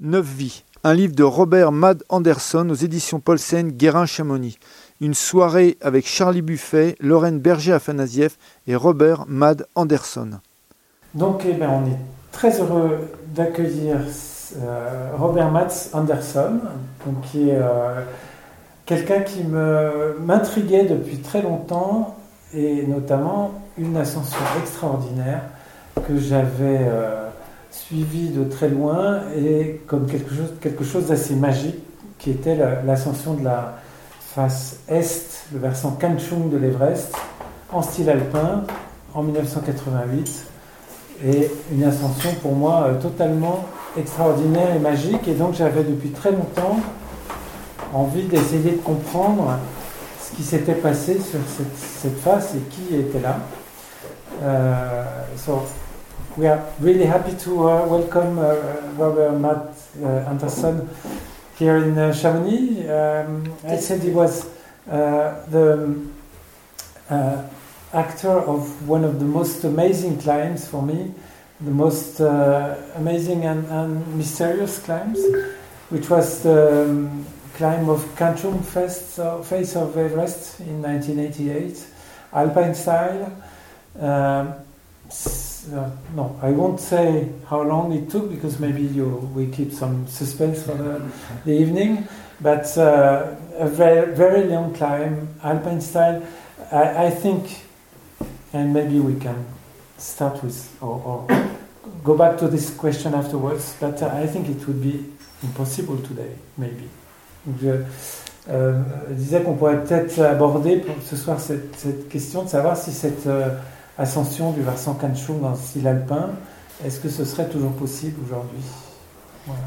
Neuf vies, un livre de Robert Mad Anderson aux éditions Paulsen, Guérin-Chamonix. Une soirée avec Charlie Buffet, Lorraine Berger-Afanasieff et Robert Mad Anderson. Donc, eh ben, on est très heureux d'accueillir euh, Robert Mats Anderson, qui est euh, quelqu'un qui m'intriguait depuis très longtemps, et notamment une ascension extraordinaire que j'avais euh, suivie de très loin, et comme quelque chose, d'assez magique, qui était l'ascension de la face est, le versant Kanchung de l'Everest, en style alpin, en 1988 et une ascension pour moi euh, totalement extraordinaire et magique. Et donc j'avais depuis très longtemps envie d'essayer de comprendre ce qui s'était passé sur cette, face et qui était là. Uh, so we are really happy to uh, welcome uh, Robert Matt uh, Anderson here in uh, Chamonix. Um, I said he was uh, the actor of one of the most amazing climbs for me, the most uh, amazing and, and, mysterious climbs, which was the um, climb of Kanchum Fest, uh, face of Everest in 1988, alpine style. Um, uh, no, I won't say how long it took because maybe you, we keep some suspense for the, the evening. But uh, a very, very long climb, alpine style. I, I think and maybe we can start with, or, or go back to this question afterwards, but uh, I think it would be impossible today, maybe. Donc je euh, disais qu'on pourrait peut-être aborder pour ce soir cette, cette, question de savoir si cette euh, ascension du versant Kanchung dans le style alpin, est-ce que ce serait toujours possible aujourd'hui? Voilà.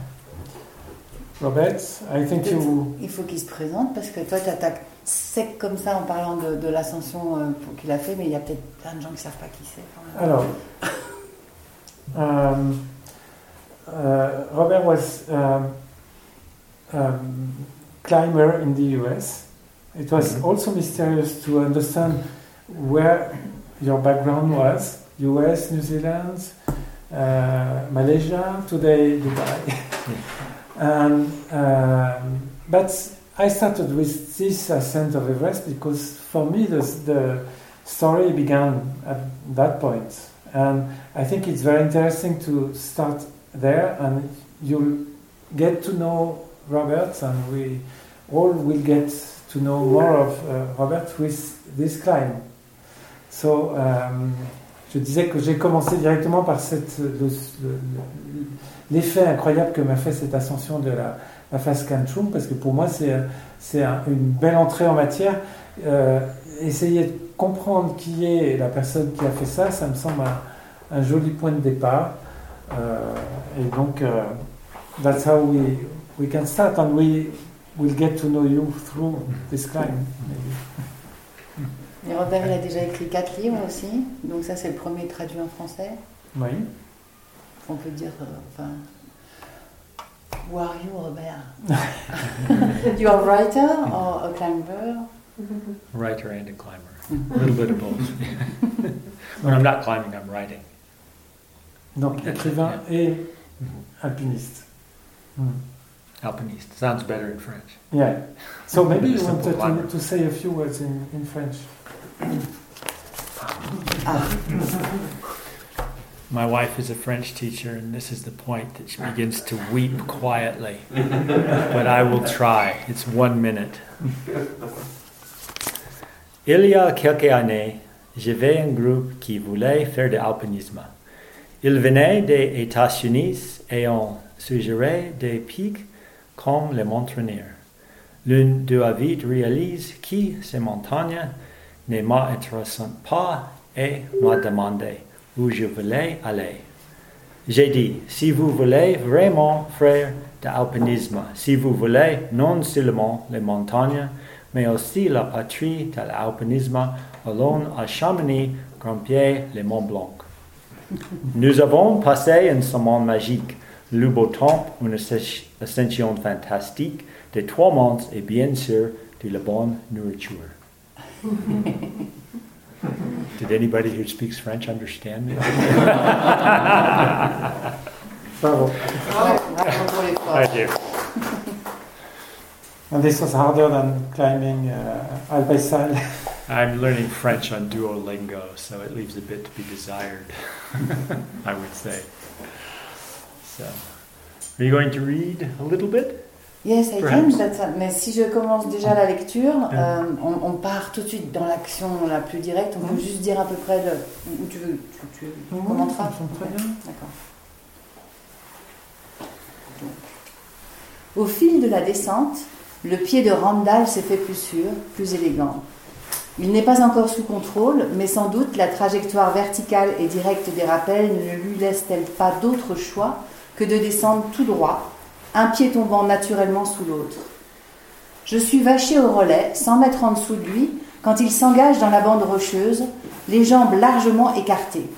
Robert, I think you... Il faut qu'il se présente parce que toi, tu attaques sec comme ça en parlant de, de l'ascension euh, qu'il a fait, mais il y a peut-être plein de gens qui ne savent pas qui c'est. Alors, um, uh, Robert was um, climber in the US. It was mm-hmm. also mysterious to understand where your background was. US, New Zealand, uh, Malaysia, today Dubai. and, um, but I started with this ascent of Everest because for me the, the story began at that point. And I think it's very interesting to start there and you'll get to know Robert and we all will get to know more of uh, Robert with this climb. So, um, je disais que j'ai commencé directement par l'effet incroyable que m'a fait cette ascension de la, la face Kanchum, parce que pour moi, c'est, une belle entrée en matière. Euh, essayer de comprendre qui est la personne qui a fait ça, ça me semble un, joli point de départ. Euh, et donc, uh, that's how we, we can start, and we will get to know you through this climb. Et Robert, il a déjà écrit quatre livres aussi, donc ça c'est le premier traduit en français. Oui. On peut dire, euh, enfin, Who are you, Robert? you are a writer or a climber? Writer and a climber. a little bit of both. when I'm not climbing, I'm writing. Donc écrivain yeah. et alpiniste. Mm. Alpiniste sounds better in French. Yeah. So maybe you wanted to, to, say a few words in, in French. My wife is a French teacher, and this is the point that she begins to weep quietly. but I will try. It's one minute. Il y a quelques années, j'avais un groupe qui voulait faire de l'alpinisme. Ils venaient des États-Unis et ont suggéré des pics comme les montagnes. L'une de vite réalise que ces montagnes ne m'intéressent pas et m'a demandé où je voulais aller. J'ai dit, si vous voulez vraiment faire de l'alpinisme, si vous voulez non seulement les montagnes, mais aussi la patrie de l'alpinisme, allons à Chamonix grimper les Mont Blanc. Nous avons passé un semaine magique, le beau temps, une ascension fantastique, des trois monts et bien sûr de la bonne nourriture. Did anybody who speaks French understand me? Bravo. pour l'effort. Thank you. And this was harder than climbing uh, Albaïsal. I'm learning French on Duolingo, so it leaves a bit to be desired, I would say. So, are you going to read a little bit? Yes, I Perhaps. can, but, mais si je commence déjà la lecture, euh, on, on part tout de suite dans l'action la plus directe. On peut Mhm. juste dire à peu près le, où tu veux. Tu, tu très bien. D'accord. Au fil de la descente, le pied de Randall s'est fait plus sûr, plus élégant. Il n'est pas encore sous contrôle, mais sans doute la trajectoire verticale et directe des rappels ne lui laisse-t-elle pas d'autre choix que de descendre tout droit, un pied tombant naturellement sous l'autre. Je suis vaché au relais, sans mettre en dessous de lui, quand il s'engage dans la bande rocheuse, les jambes largement écartées.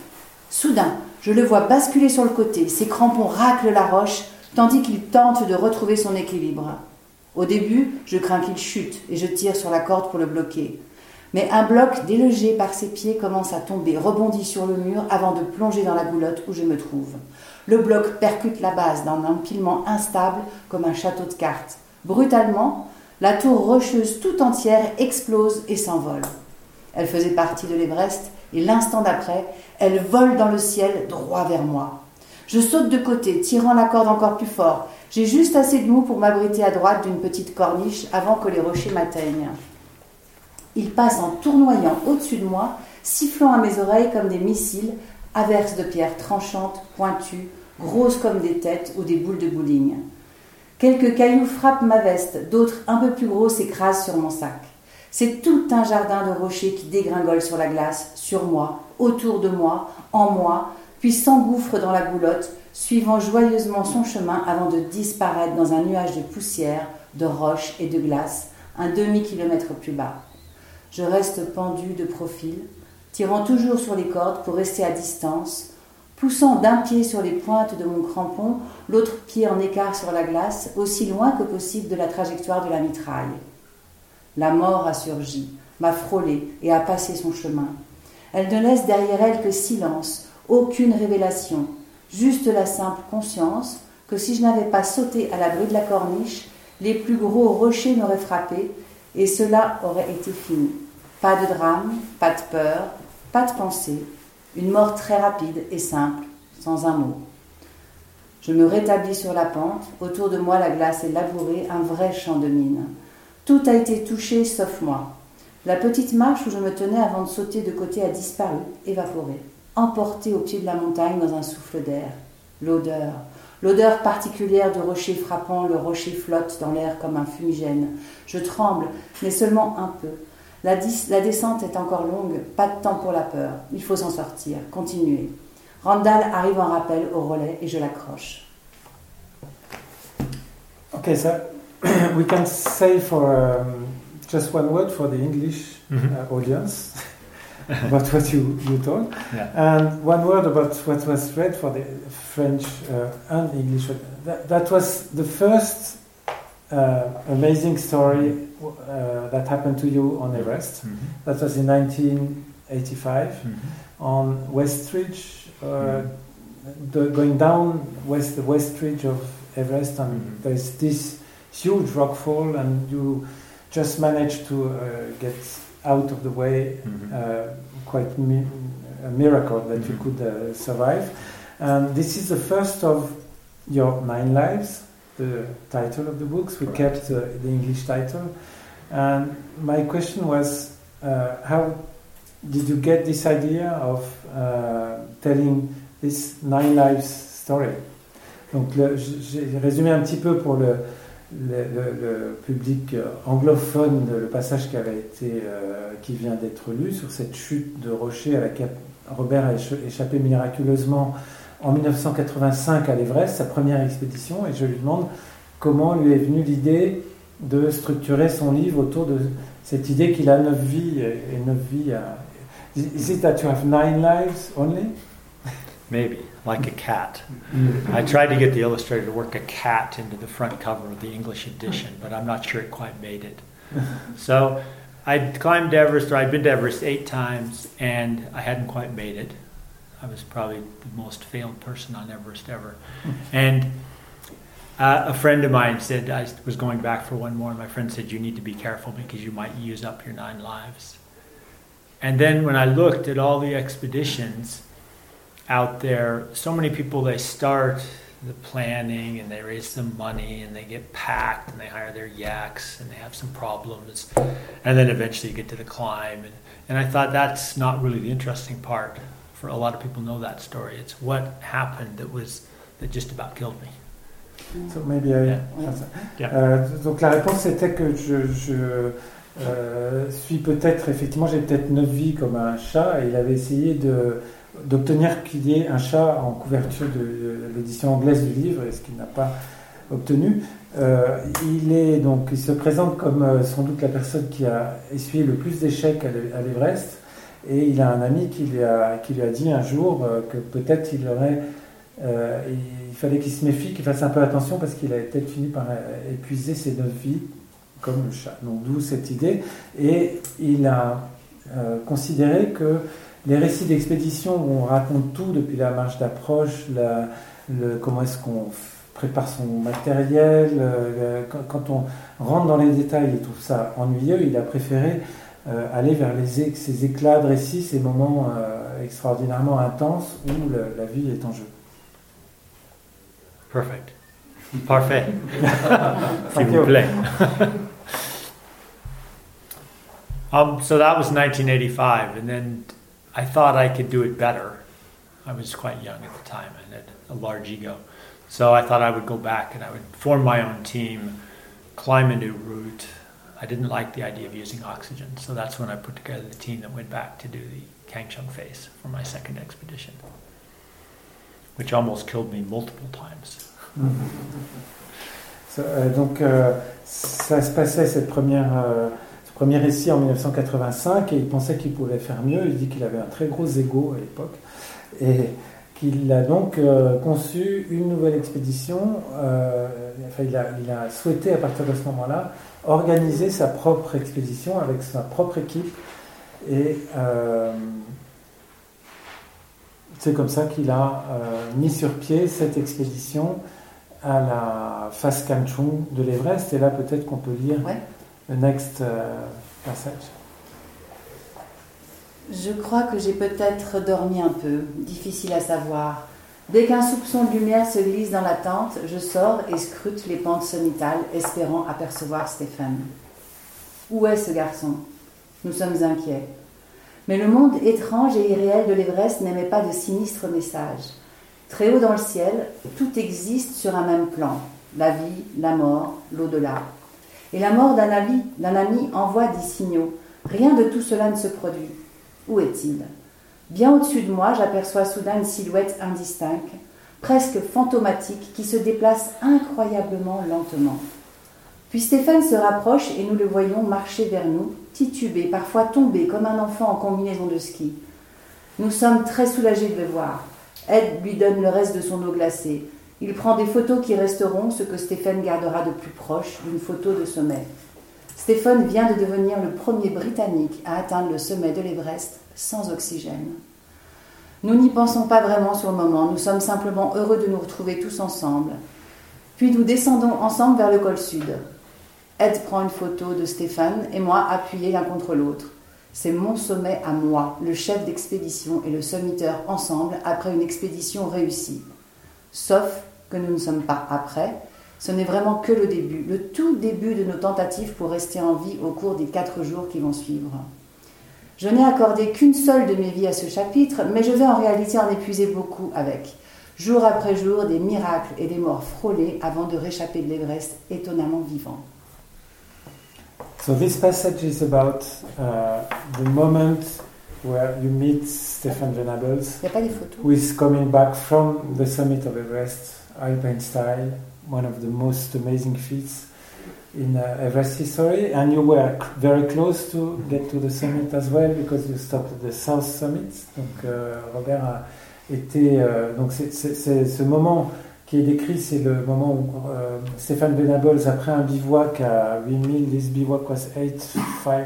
Soudain, je le vois basculer sur le côté, ses crampons raclent la roche, tandis qu'il tente de retrouver son équilibre. Au début, je crains qu'il chute et je tire sur la corde pour le bloquer. Mais un bloc délogé par ses pieds commence à tomber, rebondit sur le mur avant de plonger dans la goulotte où je me trouve. Le bloc percute la base d'un empilement instable comme un château de cartes. Brutalement, la tour rocheuse tout entière explose et s'envole. Elle faisait partie de l'Everest et l'instant d'après, elle vole dans le ciel droit vers moi. Je saute de côté, tirant la corde encore plus fort. J'ai juste assez de mou pour m'abriter à droite d'une petite corniche avant que les rochers m'atteignent. Il passe en tournoyant au-dessus de moi, sifflant à mes oreilles comme des missiles, averses de pierres tranchantes, pointues, grosses comme des têtes ou des boules de bowling. Quelques cailloux frappent ma veste, d'autres un peu plus gros s'écrasent sur mon sac. C'est tout un jardin de rochers qui dégringole sur la glace, sur moi, autour de moi, en moi, puis s'engouffre dans la goulotte, suivant joyeusement son chemin avant de disparaître dans un nuage de poussière, de roches et de glace, un demi-kilomètre plus bas. Je reste pendu de profil, tirant toujours sur les cordes pour rester à distance, poussant d'un pied sur les pointes de mon crampon, l'autre pied en écart sur la glace, aussi loin que possible de la trajectoire de la mitraille. La mort a surgi, m'a frôlé et a passé son chemin. Elle ne laisse derrière elle que silence, aucune révélation, juste la simple conscience que si je n'avais pas sauté à l'abri de la corniche, les plus gros rochers m'auraient frappé et cela aurait été fini. Pas de drame, pas de peur, pas de pensée, une mort très rapide et simple, sans un mot. Je me rétablis sur la pente, autour de moi la glace est labourée, un vrai champ de mine. Tout a été touché sauf moi. La petite marche où je me tenais avant de sauter de côté a disparu, évaporée, emportée au pied de la montagne dans un souffle d'air. L'odeur, l'odeur particulière de rocher frappant, le rocher flotte dans l'air comme un fumigène. Je tremble, mais seulement un peu. La, dis- la descente est encore longue, pas de temps pour la peur. Il faut s'en sortir, continuer. Randall arrive en rappel au relais et je l'accroche. Okay, so we can say for um, just one word for the English Mhm. uh, audience about what you, you told, Yeah. and one word about what was read for the French uh, and English. That, that was the first uh, amazing story uh, that happened to you on Everest. Mhm. That was in 1985 Mhm. on West Ridge, uh, the, going down west the West Ridge of Everest, and Mhm. there's this huge rockfall, and you just managed to uh, get out of the way. Mhm. Uh, quite mi- a miracle that you Mhm. could uh, survive. And this is the first of your nine lives, the title of the books. We Correct. kept uh, the English title. And my question was, uh, how did you get this idea of uh, telling this nine lives story? Donc, j'ai résumé un petit peu pour le, le, le- le public euh, anglophone le passage qui avait été, euh, qui vient d'être lu sur cette chute de rocher à laquelle Robert a écha- échappé miraculeusement en 1985 à l'Everest, sa première expédition, et je lui demande comment lui est venue l'idée de structurer son livre autour de cette idée qu'il a neuf vies et neuf vies. à- Is it that you have nine lives only? Maybe, like a cat. I tried to get the illustrator to work a cat into the front cover of the English edition, but I'm not sure it quite made it. So I'd climbed Everest, or I'd been to Everest eight times, and I hadn't quite made it. I was probably the most failed person on Everest ever. And Uh, a friend of mine said I was going back for one more, and my friend said you need to be careful because you might use up your nine lives. And then when I looked at all the expeditions out there, so many people they start the planning and they raise some money and they get packed and they hire their yaks and they have some problems and then eventually you get to the climb and, and I thought that's not really the interesting part for a lot of people know that story it's what happened that was that just about killed me so maybe I, Yeah. yeah. Euh, donc la réponse était que je, je euh, suis peut-être effectivement j'ai peut-être neuf vies comme un chat et il avait essayé de d'obtenir qu'il y ait un chat en couverture de, de l'édition anglaise du livre, et ce qu'il n'a pas obtenu. Euh, il, est, donc, il se présente comme euh, sans doute la personne qui a essuyé le plus d'échecs à l'Everest, et il a un ami qui lui a, qui lui a dit un jour euh, que peut-être il aurait, euh, il fallait qu'il se méfie, qu'il fasse un peu attention parce qu'il avait peut-être fini par euh, épuiser ses neuf vies, comme le chat. Donc d'où cette idée, et il a considéré que les récits d'expédition où on raconte tout depuis la marche d'approche, comment est-ce qu'on prépare son matériel, quand, quand on rentre dans les détails et trouve ça ennuyeux, il a préféré aller vers les, ces éclats de ces moments euh, extraordinairement intenses où le- la vie est en jeu. perfect parfait s'il vous plaît um, so that was 1985 and then I thought I could do it better I was quite young at the time and had a large ego. So I thought I would go back and I would form my own team, climb a new route. I didn't like the idea of using oxygen, so that's when I put together the team that went back to do the Kangchung phase for my second expedition, which almost killed me multiple times. Ça, euh, donc, euh, ça se passait cette première, euh, premier récit en 1985 et il pensait qu'il pouvait faire mieux. Il dit qu'il avait un très gros ego à l'époque et qu'il a donc euh, conçu une nouvelle expédition. euh, enfin, il, a, il a souhaité à partir de ce moment-là organiser sa propre expédition avec sa propre équipe et euh, c'est comme ça qu'il a mis sur pied cette expédition à la face Kanchung de l'Everest. Et là, peut-être qu'on peut lire Ouais. le next passage. Je crois que j'ai peut-être dormi un peu, difficile à savoir. Dès qu'un soupçon de lumière se glisse dans la tente, je sors et scrute les pentes sommitales, espérant apercevoir Stéphane. Où est ce garçon? Nous sommes inquiets. Mais le monde étrange et irréel de l'Everest n'émet pas de sinistres messages. Très haut dans le ciel, tout existe sur un même plan. La vie, la mort, l'au-delà. Et la mort d'un ami, d'un ami envoie des signaux. Rien de tout cela ne se produit. Où est-il? Bien au-dessus de moi, j'aperçois soudain une silhouette indistincte, presque fantomatique, qui se déplace incroyablement lentement. Puis Stéphane se rapproche et nous le voyons marcher vers nous, titubé, parfois tombé comme un enfant en combinaison de ski. Nous sommes très soulagés de le voir. Ed lui donne le reste de son eau glacée. Il prend des photos qui resteront, ce que Stéphane gardera de plus proche, d'une photo de sommet. Stéphane vient de devenir le premier Britannique à atteindre le sommet de l'Everest sans oxygène. Nous n'y pensons pas vraiment sur le moment, nous sommes simplement heureux de nous retrouver tous ensemble. Puis nous descendons ensemble vers le col sud. Ed prend une photo de Stéphane et moi appuyés l'un contre l'autre. C'est mon sommet à moi, le chef d'expédition et le sommiteur ensemble après une expédition réussie. Sauf que nous ne sommes pas après, ce n'est vraiment que le début, le tout début de nos tentatives pour rester en vie au cours des quatre jours qui vont suivre. Je n'ai accordé qu'une seule de mes vies à ce chapitre, mais je vais en réalité en épuiser beaucoup avec. Jour après jour, des miracles et des morts frôlées avant de réchapper de l'Everest étonnamment vivant. So this passage is about uh, the moment where you meet Stefan Venables, who is coming back from the summit of Everest, alpine style, one of the most amazing feats in uh, Everest history. And you were very close to get to the summit as well because you stopped at the South Summit. Donc euh, Robert a été euh, donc c'est- ce moment qui est décrit, c'est le moment où euh, Stéphane Venables, après un bivouac à 8000, this bivouac was 8500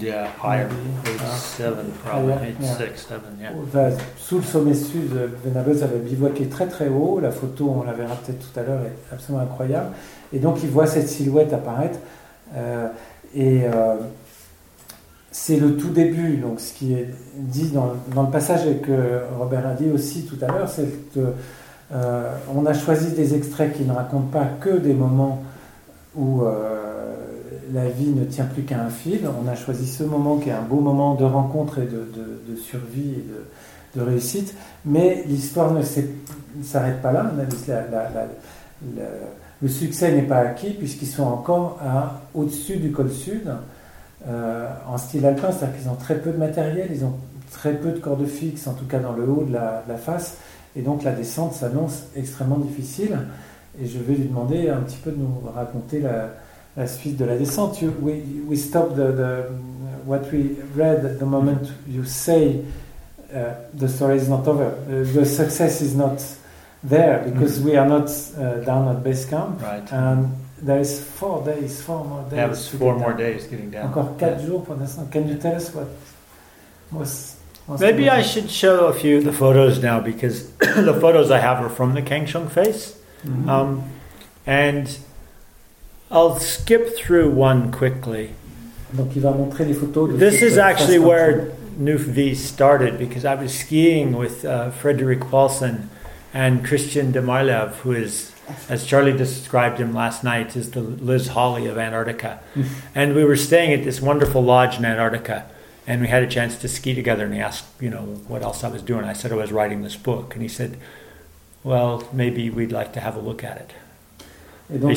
Yeah, higher. Maybe. Eight, seven, probably. Eight, yeah. six, seven, yeah. Enfin, sous le sommet sud, Venables avait bivouaqué très très haut. La photo, on la verra peut-être tout à l'heure, est absolument incroyable. Et donc il voit cette silhouette apparaître. Euh, et euh, c'est le tout début. Donc ce qui est dit dans, dans le passage et que Robert a dit aussi tout à l'heure, c'est que euh, on a choisi des extraits qui ne racontent pas que des moments où la vie ne tient plus qu'à un fil. On a choisi ce moment qui est un beau moment de rencontre et de, survie et de, réussite. Mais l'histoire ne s'arrête pas là. Le succès n'est pas acquis puisqu'ils sont encore au-dessus du col sud euh, en style alpin, c'est-à-dire qu'ils ont très peu de matériel, ils ont très peu de cordes fixes, en tout cas dans le haut de la face, et donc la descente s'annonce extrêmement difficile. Et je vais lui demander un petit peu de nous raconter la, la suite de la descente. You- we, we stopped the, the, what we read at the moment you say uh, the story is not over. Uh, the success is not there because we are not uh, down at base camp. Right. And there is four days, four more days. That was four more down. days getting down. Encore quatre jours pour descendre. Can you tell us what was? was Maybe I should show a few of the photos now because the photos I have are from the Kangshung face. Mhm. Um, and I'll skip through one quickly. Donc il va montrer les photos. De This is actually where New V started because I was skiing with uh, Frederick Paulson and Christian de Marlev, who is, as Charlie described him last night, is the Liz Hawley of Antarctica. and we were staying at this wonderful lodge in Antarctica. And we had a chance to ski together, and he asked, you know, what else I was doing. I said I was writing this book, and he said, "Well, maybe we'd like to have a look at it." Et donc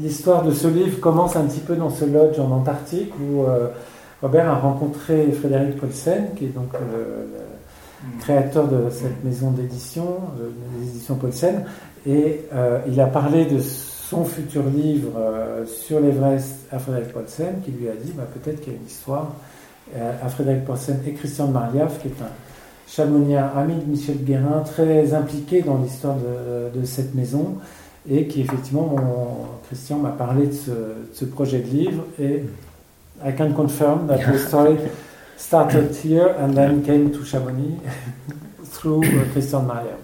l'histoire de ce livre commence un petit peu dans ce lodge en Antarctique où euh, Robert a rencontré Frédéric Paulsen, qui est donc le, le créateur de cette maison d'édition, euh, des éditions Paulsen, et euh, il a parlé de son futur livre euh, sur l'Everest à Frédéric Paulsen, qui lui a dit bah, peut-être qu'il y a une histoire euh, à Frédéric Paulsen et Christian de Mariaf, qui est un chamonien ami de Michel Guérin, très impliqué dans l'histoire de, de cette maison et qui effectivement, mon, Christian m'a parlé de ce, de ce projet de livre et I can confirm that the story started here and then came to Chamonix through uh, Christian Maria.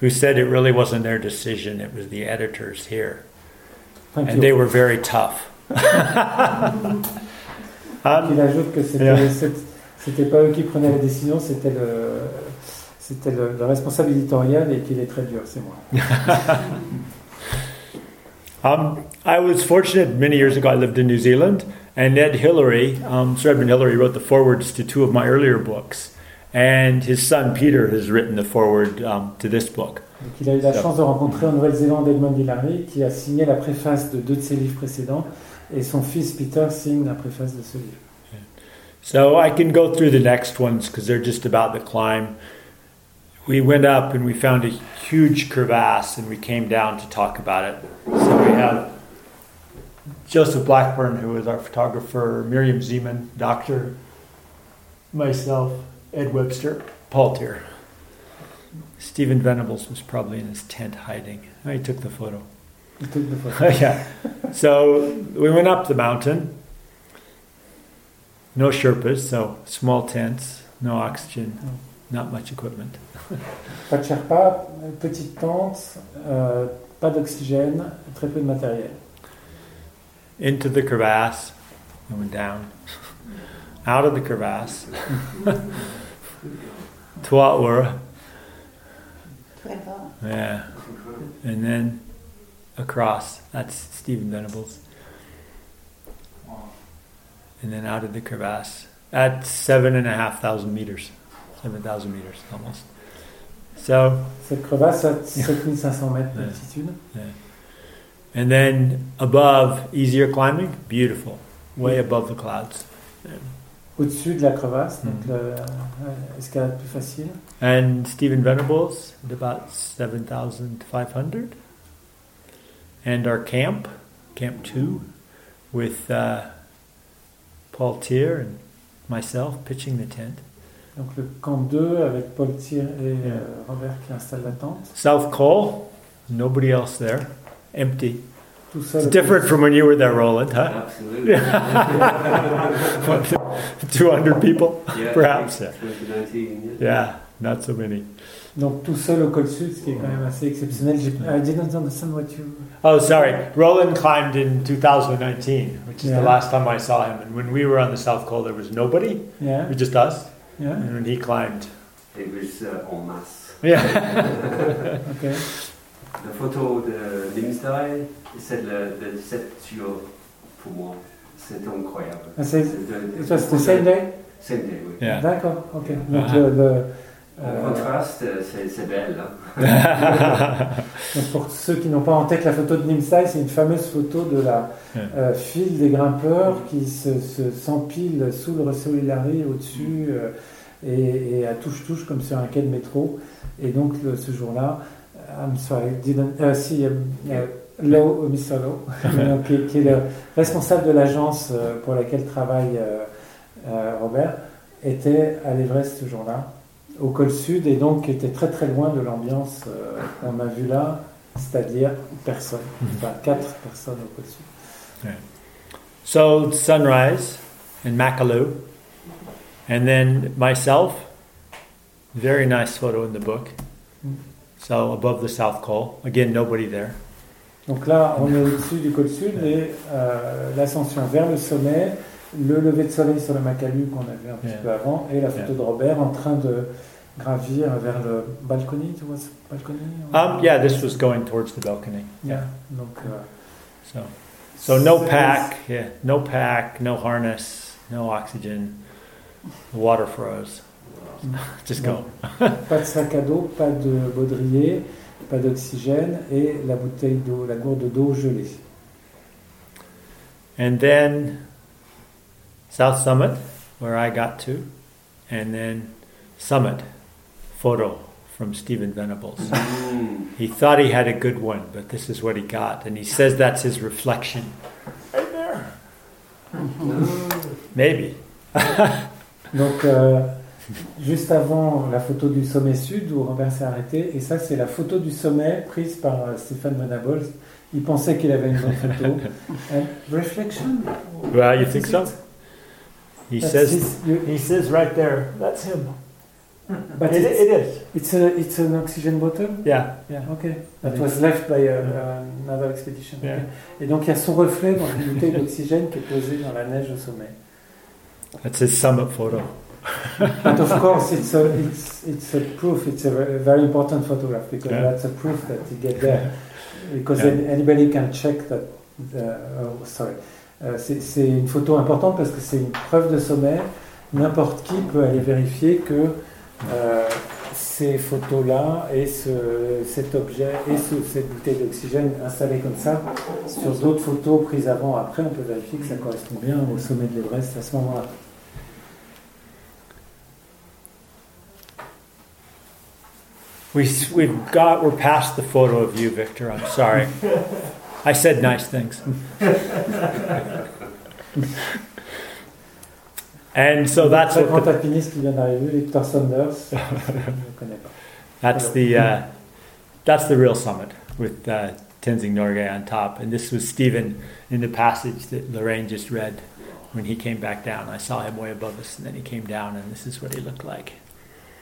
Who said it really wasn't their decision; it was the editors here, Thank and you. they were very tough. Um, Il ajoute que c'était Yeah. pas eux qui prenaient la décision, c'était le c'était le, le responsable éditorial et qu'il est très dur, c'est moi. Um, I was fortunate many years ago. I lived in New Zealand, and Ned Hillary, um, Sir Edmund Hillary, wrote the forewords to two of my earlier books, and his son Peter has written the foreword um, to this book. Donc il a eu la chance de rencontrer en Nouvelle-Zélande Edmond Hillary qui a signé la préface de deux de ses livres précédents et son fils Peter signe la préface de ce livre. So I can go through the next ones because they're just about the climb. We went up and we found a huge crevasse, and we came down to talk about it. So we have Joseph Blackburn, who is our photographer, Miriam Zeman, doctor, myself, Ed Webster, Paul Tier. Stephen Venables was probably in his tent hiding. Oh, I took the photo. Il took the photo. yeah. So we went up the mountain. No Sherpas, so small tents, no oxygen, oh. Not much equipment. Pas de Sherpa, petite tente, euh, pas d'oxygène, très peu de matériel. Into the crevasse, and went down. Out of the crevasse. Tuaura, Très fort. yeah. And then across. That's Stephen Venables. And then out of the crevasse at seven and a half thousand meters, seven thousand meters almost. So, Cette crevasse à 7500 mètres Yeah. d'altitude. and then above, easier climbing, beautiful, way above the clouds. Au-dessus de la crevasse, donc Mhm. le- euh, escalade plus facile. And Stephen Venables at about 7,500. And our camp, Camp 2, with uh, Paul Tier and myself pitching the tent. Donc le camp 2 avec Paul Thier et Yeah. euh, Robert qui installent la tente. South Cole, nobody else there, empty. tout seul. It's different from when you were there, Roland, huh? Absolutely. 200 people? yeah, Perhaps, I 2019. Yeah, not so many. Donc tout seul au col sud, ce qui est quand même assez exceptionnel. I uh, didn't understand what you. Oh, sorry. Roland climbed in 2019, which is Yeah. the last time I saw him. And when we were on the South Col, there was nobody, Yeah, it was just us. Yeah, And when he climbed, It was uh, en masse. yeah. ok. La photo de Limsdale, c'est le, le 7 jours pour moi. C'est incroyable. C'est- de- It was the same day? Same day, oui. Yeah. D'accord, ok. Donc, le- le, En euh, contraste, c'est belle. Hein? pour ceux qui n'ont pas en tête la photo de Nimsai, c'est une fameuse photo de la euh, file des grimpeurs qui se, se- s'empilent sous le Russell Hillary au-dessus euh, et, et à touche-touche comme sur un quai de métro. Et donc le- ce jour-là, I'm sorry, didn't, si, euh, Lowe, Mr. Lowe, qui, qui est le responsable de l'agence pour laquelle travaille euh, euh, Robert, était à l'Everest ce jour-là, au col sud, et donc était très très loin de l'ambiance euh, qu'on a vue là, c'est-à-dire personne, enfin quatre personnes au col sud. so, sunrise in Makalu. And then myself, very nice photo in the book. So, above the South Col. Again, nobody there. Donc là, on est au-dessus du col sud et euh, l'ascension vers le sommet, le lever de soleil sur le Macalu qu'on a vu un petit Yeah. peu avant, et la photo Yeah. de Robert en train de gravir vers le balcony, tu vois ce balcony Um, yeah, this was going towards the balcony. Yeah. Donc, euh, So, so no pack, yeah, no pack, no harness, no oxygen. The water froze. Just go. Pas de sac à dos, pas de baudrier, pas d'oxygène et la bouteille d'eau, la gourde d'eau gelée. And then South Summit, where I got to, and then Summit photo from Stephen Venables. Mm. He thought he had a good one, but this is what he got, and he says that's his reflection. Right there. Maybe. Donc, euh, juste avant la photo du sommet sud où Robert s'est arrêté, et ça, c'est la photo du sommet prise par euh, Stéphane Venables. Il pensait qu'il avait une bonne photo. And reflection? Well, you think so? He That's says. his- you- He says right there. That's him. But It, it's, it is. it's, a, it's an oxygen bottle? Yeah. Yeah, okay. That was left by a, another expedition. Yeah. Okay. Et donc, il y a son reflet dans une bouteille d'oxygène qui est posée dans la neige au sommet. That's his summit photo. But of course, it's a, it's, it's a proof, it's a very, important photograph because Yeah. that's a proof that he get there. Because Yeah. any- anybody can check that. Uh, oh, sorry. Euh, c'est c'est une photo importante parce que c'est une preuve de sommet. N'importe qui peut aller vérifier que euh, ces photos-là et ce, cet objet et ce- cette bouteille d'oxygène installée comme ça sur d'autres photos prises avant après, on peut vérifier que ça correspond bien au sommet de l'Everest à ce moment-là. We we've got we're past the photo of you, Victor. I'm sorry. I said nice things. And so that's Très what grand the, alpiniste qui vient d'arriver, Victor Saunders. Je ne connais pas. that's the uh, that's the real summit with uh, Tenzing Norgay on top. And this was Stephen in the passage that Lorraine just read when he came back down. I saw him way above us, and then he came down, and this is what he looked like.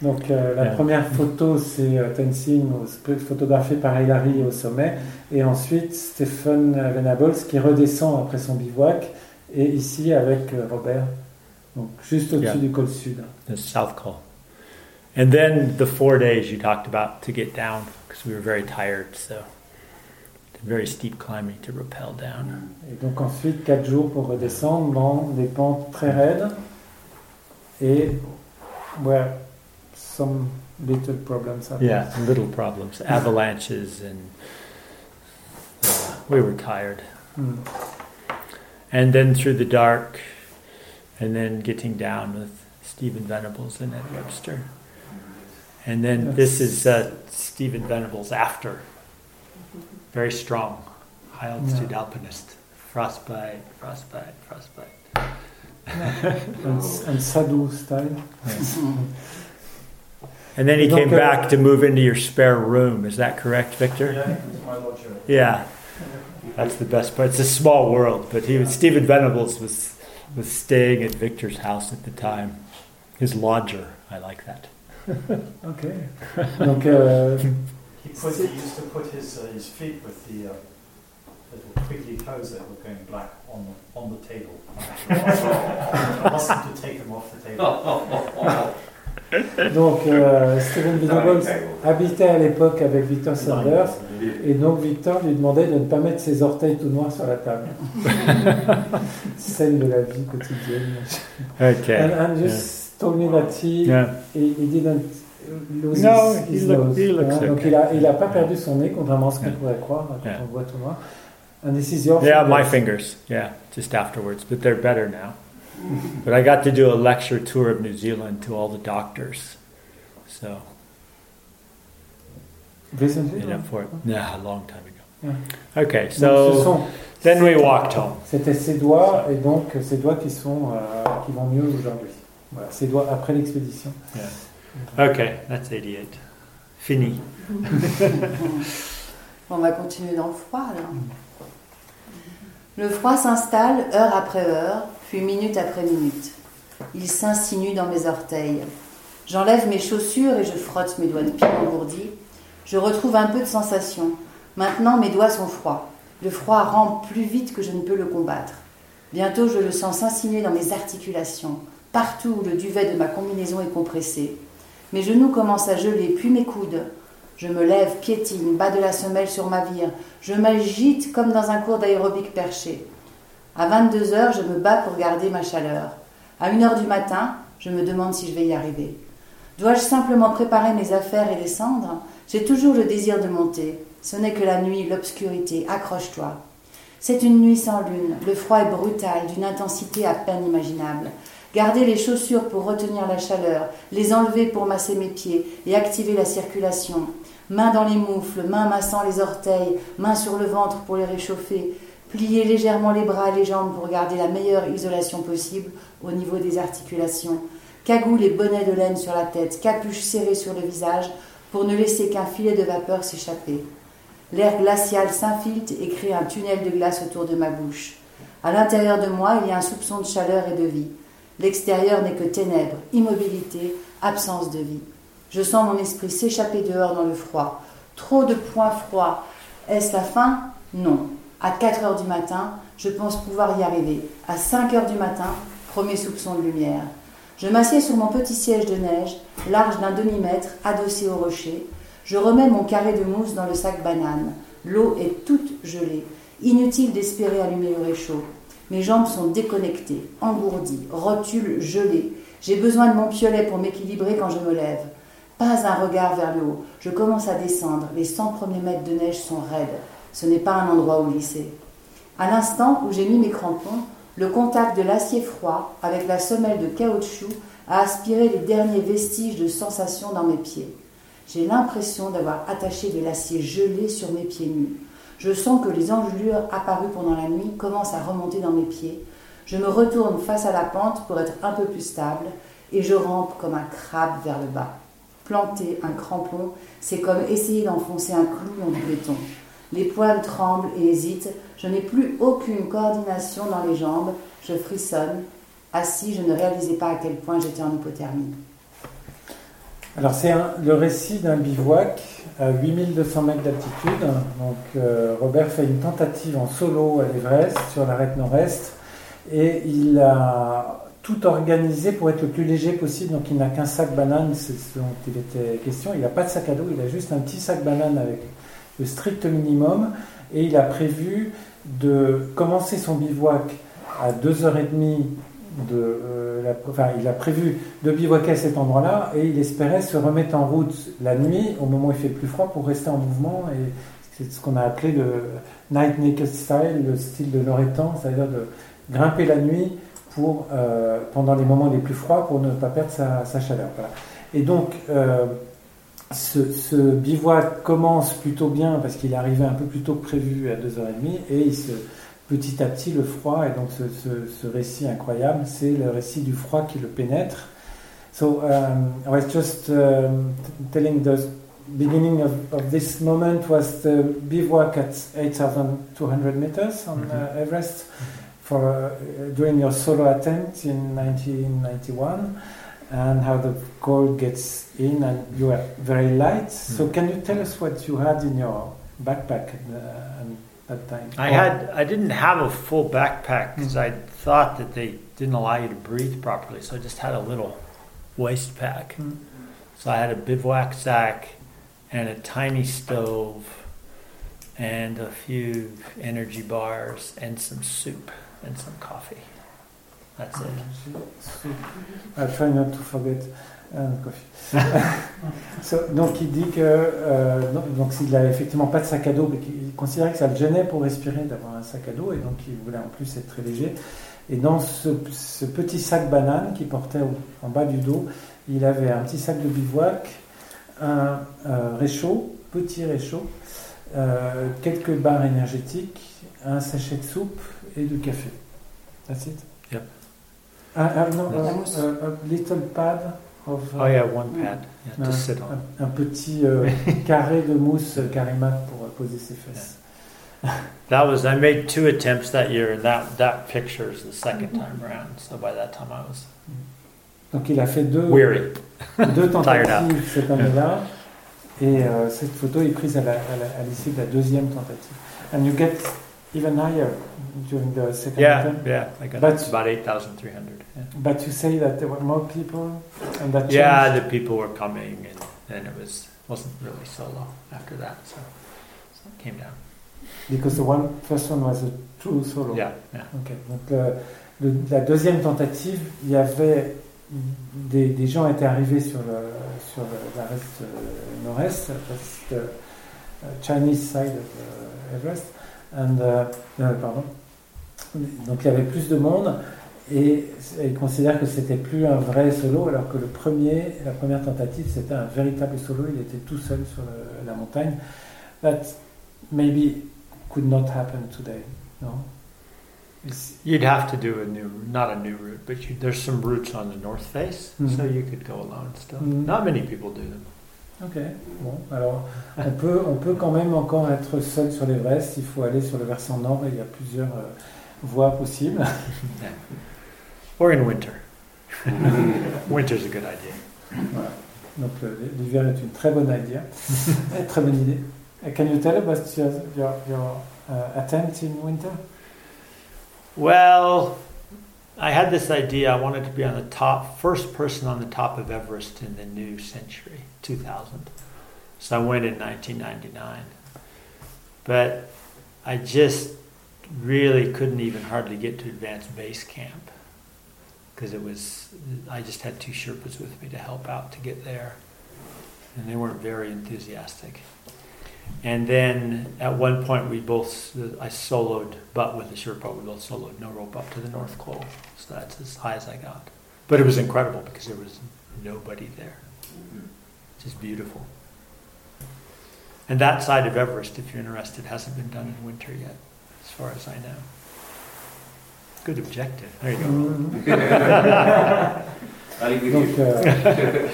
Donc euh, la Yeah. première photo, c'est euh, Tenzing, photographié par Hilary au sommet. Et ensuite, Stephen Venables qui redescend après son bivouac. Et ici avec euh, Robert, donc juste au-dessus Yeah. du col sud. the South Col. And then the four days you talked about to get down because we were very tired, so very steep climbing to rappel down. Et donc ensuite, 4 jours pour redescendre dans des pentes très raides. Et ouais, some little problems. happened. Yeah, little problems, avalanches, and uh, we were tired. Hmm. And then through the dark, and then getting down with Stephen Venables and Ed Webster. And then this is uh, Stephen Venables after. Very strong, high altitude alpinist. Frostbite, frostbite, frostbite. And, and Sadhu style. And then he Donc, came back to move into your spare room. Is that correct, Victor? Yeah. That's the best part. It's a small world, but he was, Stephen Venables was was staying at Victor's house at the time. His lodger. I like that. Ok. Donc, euh, He, put, he used to put his, uh, his feet with the uh, little twiggly toes that were going black on the, on the table. I wasn't to take them off the table. Donc euh, Steven Venables habitait à l'époque avec Victor Sanders. Et donc Victor lui demandait de ne pas mettre ses orteils tout noirs sur la table. Scène de la vie quotidienne. Okay. And, and just told me that he, Yeah. he, he didn't lose No, his, he look- nose. he looks. Donc okay. il a, il a pas perdu son nez, contrairement à ce qu'on Yeah. pourrait croire quand Yeah. on voit tout noir. And this is your Yeah, my fingers. fingers. Yeah, just afterwards, but they're better now. But I got to do a lecture tour of New Zealand to all the doctors. So, Recently, up for. Yeah, a long time ago. Yeah. Okay, so then we walked home. C'était ses doigts, et donc ses doigts qui, sont, euh, qui vont mieux aujourd'hui. Voilà, ses doigts après l'expédition. Okay, that's 88. Fini. On va continuer dans le froid alors. Le froid s'installe heure après heure, puis minute après minute. Il s'insinue dans mes orteils. J'enlève mes chaussures et je frotte mes doigts de pied engourdis. Je retrouve un peu de sensation. Maintenant, mes doigts sont froids. Le froid rampe plus vite que je ne peux le combattre. Bientôt, je le sens s'insinuer dans mes articulations, partout où le duvet de ma combinaison est compressé. Mes genoux commencent à geler, puis mes coudes. Je me lève, piétine, bas de la semelle sur ma vire. Je m'agite comme dans un cours d'aérobic perché. À 22 heures, je me bats pour garder ma chaleur. À 1 heure du matin, je me demande si je vais y arriver. Dois-je simplement préparer mes affaires et descendre J'ai toujours le désir de monter. Ce n'est que la nuit, l'obscurité. Accroche-toi. C'est une nuit sans lune. Le froid est brutal, d'une intensité à peine imaginable. Garder les chaussures pour retenir la chaleur, les enlever pour masser mes pieds et activer la circulation. Mains dans les moufles, mains massant les orteils, mains sur le ventre pour les réchauffer. Plier légèrement les bras et les jambes pour garder la meilleure isolation possible au niveau des articulations. Cagoule et bonnet de laine sur la tête, capuche serrée sur le visage pour ne laisser qu'un filet de vapeur s'échapper. L'air glacial s'infiltre et crée un tunnel de glace autour de ma bouche. À l'intérieur de moi, il y a un soupçon de chaleur et de vie. L'extérieur n'est que ténèbres, immobilité, absence de vie. Je sens mon esprit s'échapper dehors dans le froid. Trop de points froids. Est-ce la fin Non. À 4 heures du matin, je pense pouvoir y arriver. À 5 heures du matin, premier soupçon de lumière. Je m'assieds sur mon petit siège de neige, large d'un demi-mètre, adossé au rocher. Je remets mon carré de mousse dans le sac banane. L'eau est toute gelée. Inutile d'espérer allumer le réchaud. Mes jambes sont déconnectées, engourdies, rotules gelées. J'ai besoin de mon piolet pour m'équilibrer quand je me lève. Pas un regard vers le haut. Je commence à descendre. Les 100 premiers mètres de neige sont raides. Ce n'est pas un endroit où glisser. À l'instant où j'ai mis mes crampons, le contact de l'acier froid avec la semelle de caoutchouc a aspiré les derniers vestiges de sensation dans mes pieds. J'ai l'impression d'avoir attaché de l'acier gelé sur mes pieds nus. Je sens que les engelures apparues pendant la nuit commencent à remonter dans mes pieds. Je me retourne face à la pente pour être un peu plus stable et je rampe comme un crabe vers le bas. Planter un crampon, c'est comme essayer d'enfoncer un clou dans du béton. Les poils tremblent et hésitent. Je n'ai plus aucune coordination dans les jambes. Je frissonne. Assis, je ne réalisais pas à quel point j'étais en hypothermie. Alors c'est le récit d'un bivouac à 8200 mètres d'altitude. Donc euh, Robert fait une tentative en solo à l'Everest sur l'arête nord-est et il a tout organisé pour être le plus léger possible. Donc il n'a qu'un sac banane, c'est ce dont il était question. Il n'a pas de sac à dos, il a juste un petit sac banane avec le strict minimum et il a prévu de commencer son bivouac à 2h30 de, euh, la- enfin, il a prévu de bivouaquer à cet endroit-là et il espérait se remettre en route la nuit au moment où il fait plus froid pour rester en mouvement et c'est ce qu'on a appelé le night naked style, le style de l'oretan, c'est-à-dire de grimper la nuit pour, euh, pendant les moments les plus froids pour ne pas perdre sa, chaleur. Et donc, euh, ce, ce bivouac commence plutôt bien parce qu'il est arrivé un peu plus tôt que prévu à 2h30 et il se, petit à petit le froid et donc ce, ce- ce récit incroyable c'est le récit du froid qui le pénètre. So um, I was just um, telling the beginning of, of this moment was the bivouac at 8,200 meters on Mhm. uh, Everest for uh, during your solo attempt in 1991, and how the cold gets in, and you are very light. So, Mhm. can you tell us what you had in your backpack at, uh, at that time? I Or- had I didn't have a full backpack because Mm. I thought that they didn't allow you to breathe properly, so I just had a little waist pack. Mm. So I had a bivouac sack and a tiny stove and a few energy bars and some soup and some coffee. That's it. So, I'll try not to forget uh, coffee. So, donc il dit que euh, donc il a effectivement pas de sac à dos, mais qu'il considérait que ça le gênait pour respirer d'avoir un sac à dos, et donc il voulait en plus être très léger. Et dans ce, ce petit sac banane qu'il portait au- en bas du dos, il avait un petit sac de bivouac, un euh, réchaud, petit réchaud, euh, quelques barres énergétiques, un sachet de soupe et du café. That's it? Yep. Ah, ah, non, La euh, mousse. euh, a little pad of, uh, Oh yeah, one pad yeah, to un, sit on. un- un petit euh, carré de mousse carimat pour poser ses fesses. That was I made two attempts that year, and that that picture is the second time around. So by that time I was Donc il a fait deux, weary. deux tentatives cette année-là, et euh, cette photo est prise à l'issue de la deuxième tentative. And you get even higher during the second Yeah, attempt. yeah, I got But- about eight thousand three hundred. Yeah. But you say that there were more people, and that Yeah, changed. the people were coming, and then it was wasn't really solo after that, so, so it came down. because the one first one was a true solo. Yeah, yeah. Ok. Donc le- le- la deuxième tentative, il y avait des, des gens étaient arrivés sur le sur le- la reste euh, nord-est, that's the uh, Chinese side of uh, Everest, and uh, euh, pardon. Donc il y avait plus de monde et, ils considèrent que c'était plus un vrai solo, alors que le premier, la première tentative, c'était un véritable solo. Il était tout seul sur le- la montagne. That maybe could not happen today. No? It's- You'd have to do a new, not a new route, but you, there's some routes on the north face, so Mhm. you could go alone still. Mhm. Not many people do them. Ok, bon, alors on peut, on peut quand même encore être seul sur l'Everest, il faut aller sur le versant nord et il y a plusieurs euh, voies possibles. Or in winter. Winter's a good idea. Voilà. Donc le- l'hiver est une très bonne idée, très bonne idée. Can you tell about your, your, your uh, attempt in winter? Well, I had this idea. I wanted to be on the top, first person on the top of Everest in the new century, 2000. So I went in 1999. But I just really couldn't even hardly get to advanced base camp because it was, I just had two Sherpas with me to help out to get there. And they weren't very enthusiastic. And then at one point we both, I soloed, but with the Sherpa, we both soloed no rope up to the North Col. So that's as high as I got. But it was incredible because there was nobody there. Just beautiful. And that side of Everest, if you're interested, hasn't been done in winter yet, as far as I know. Good objective. There you go. Donc, euh,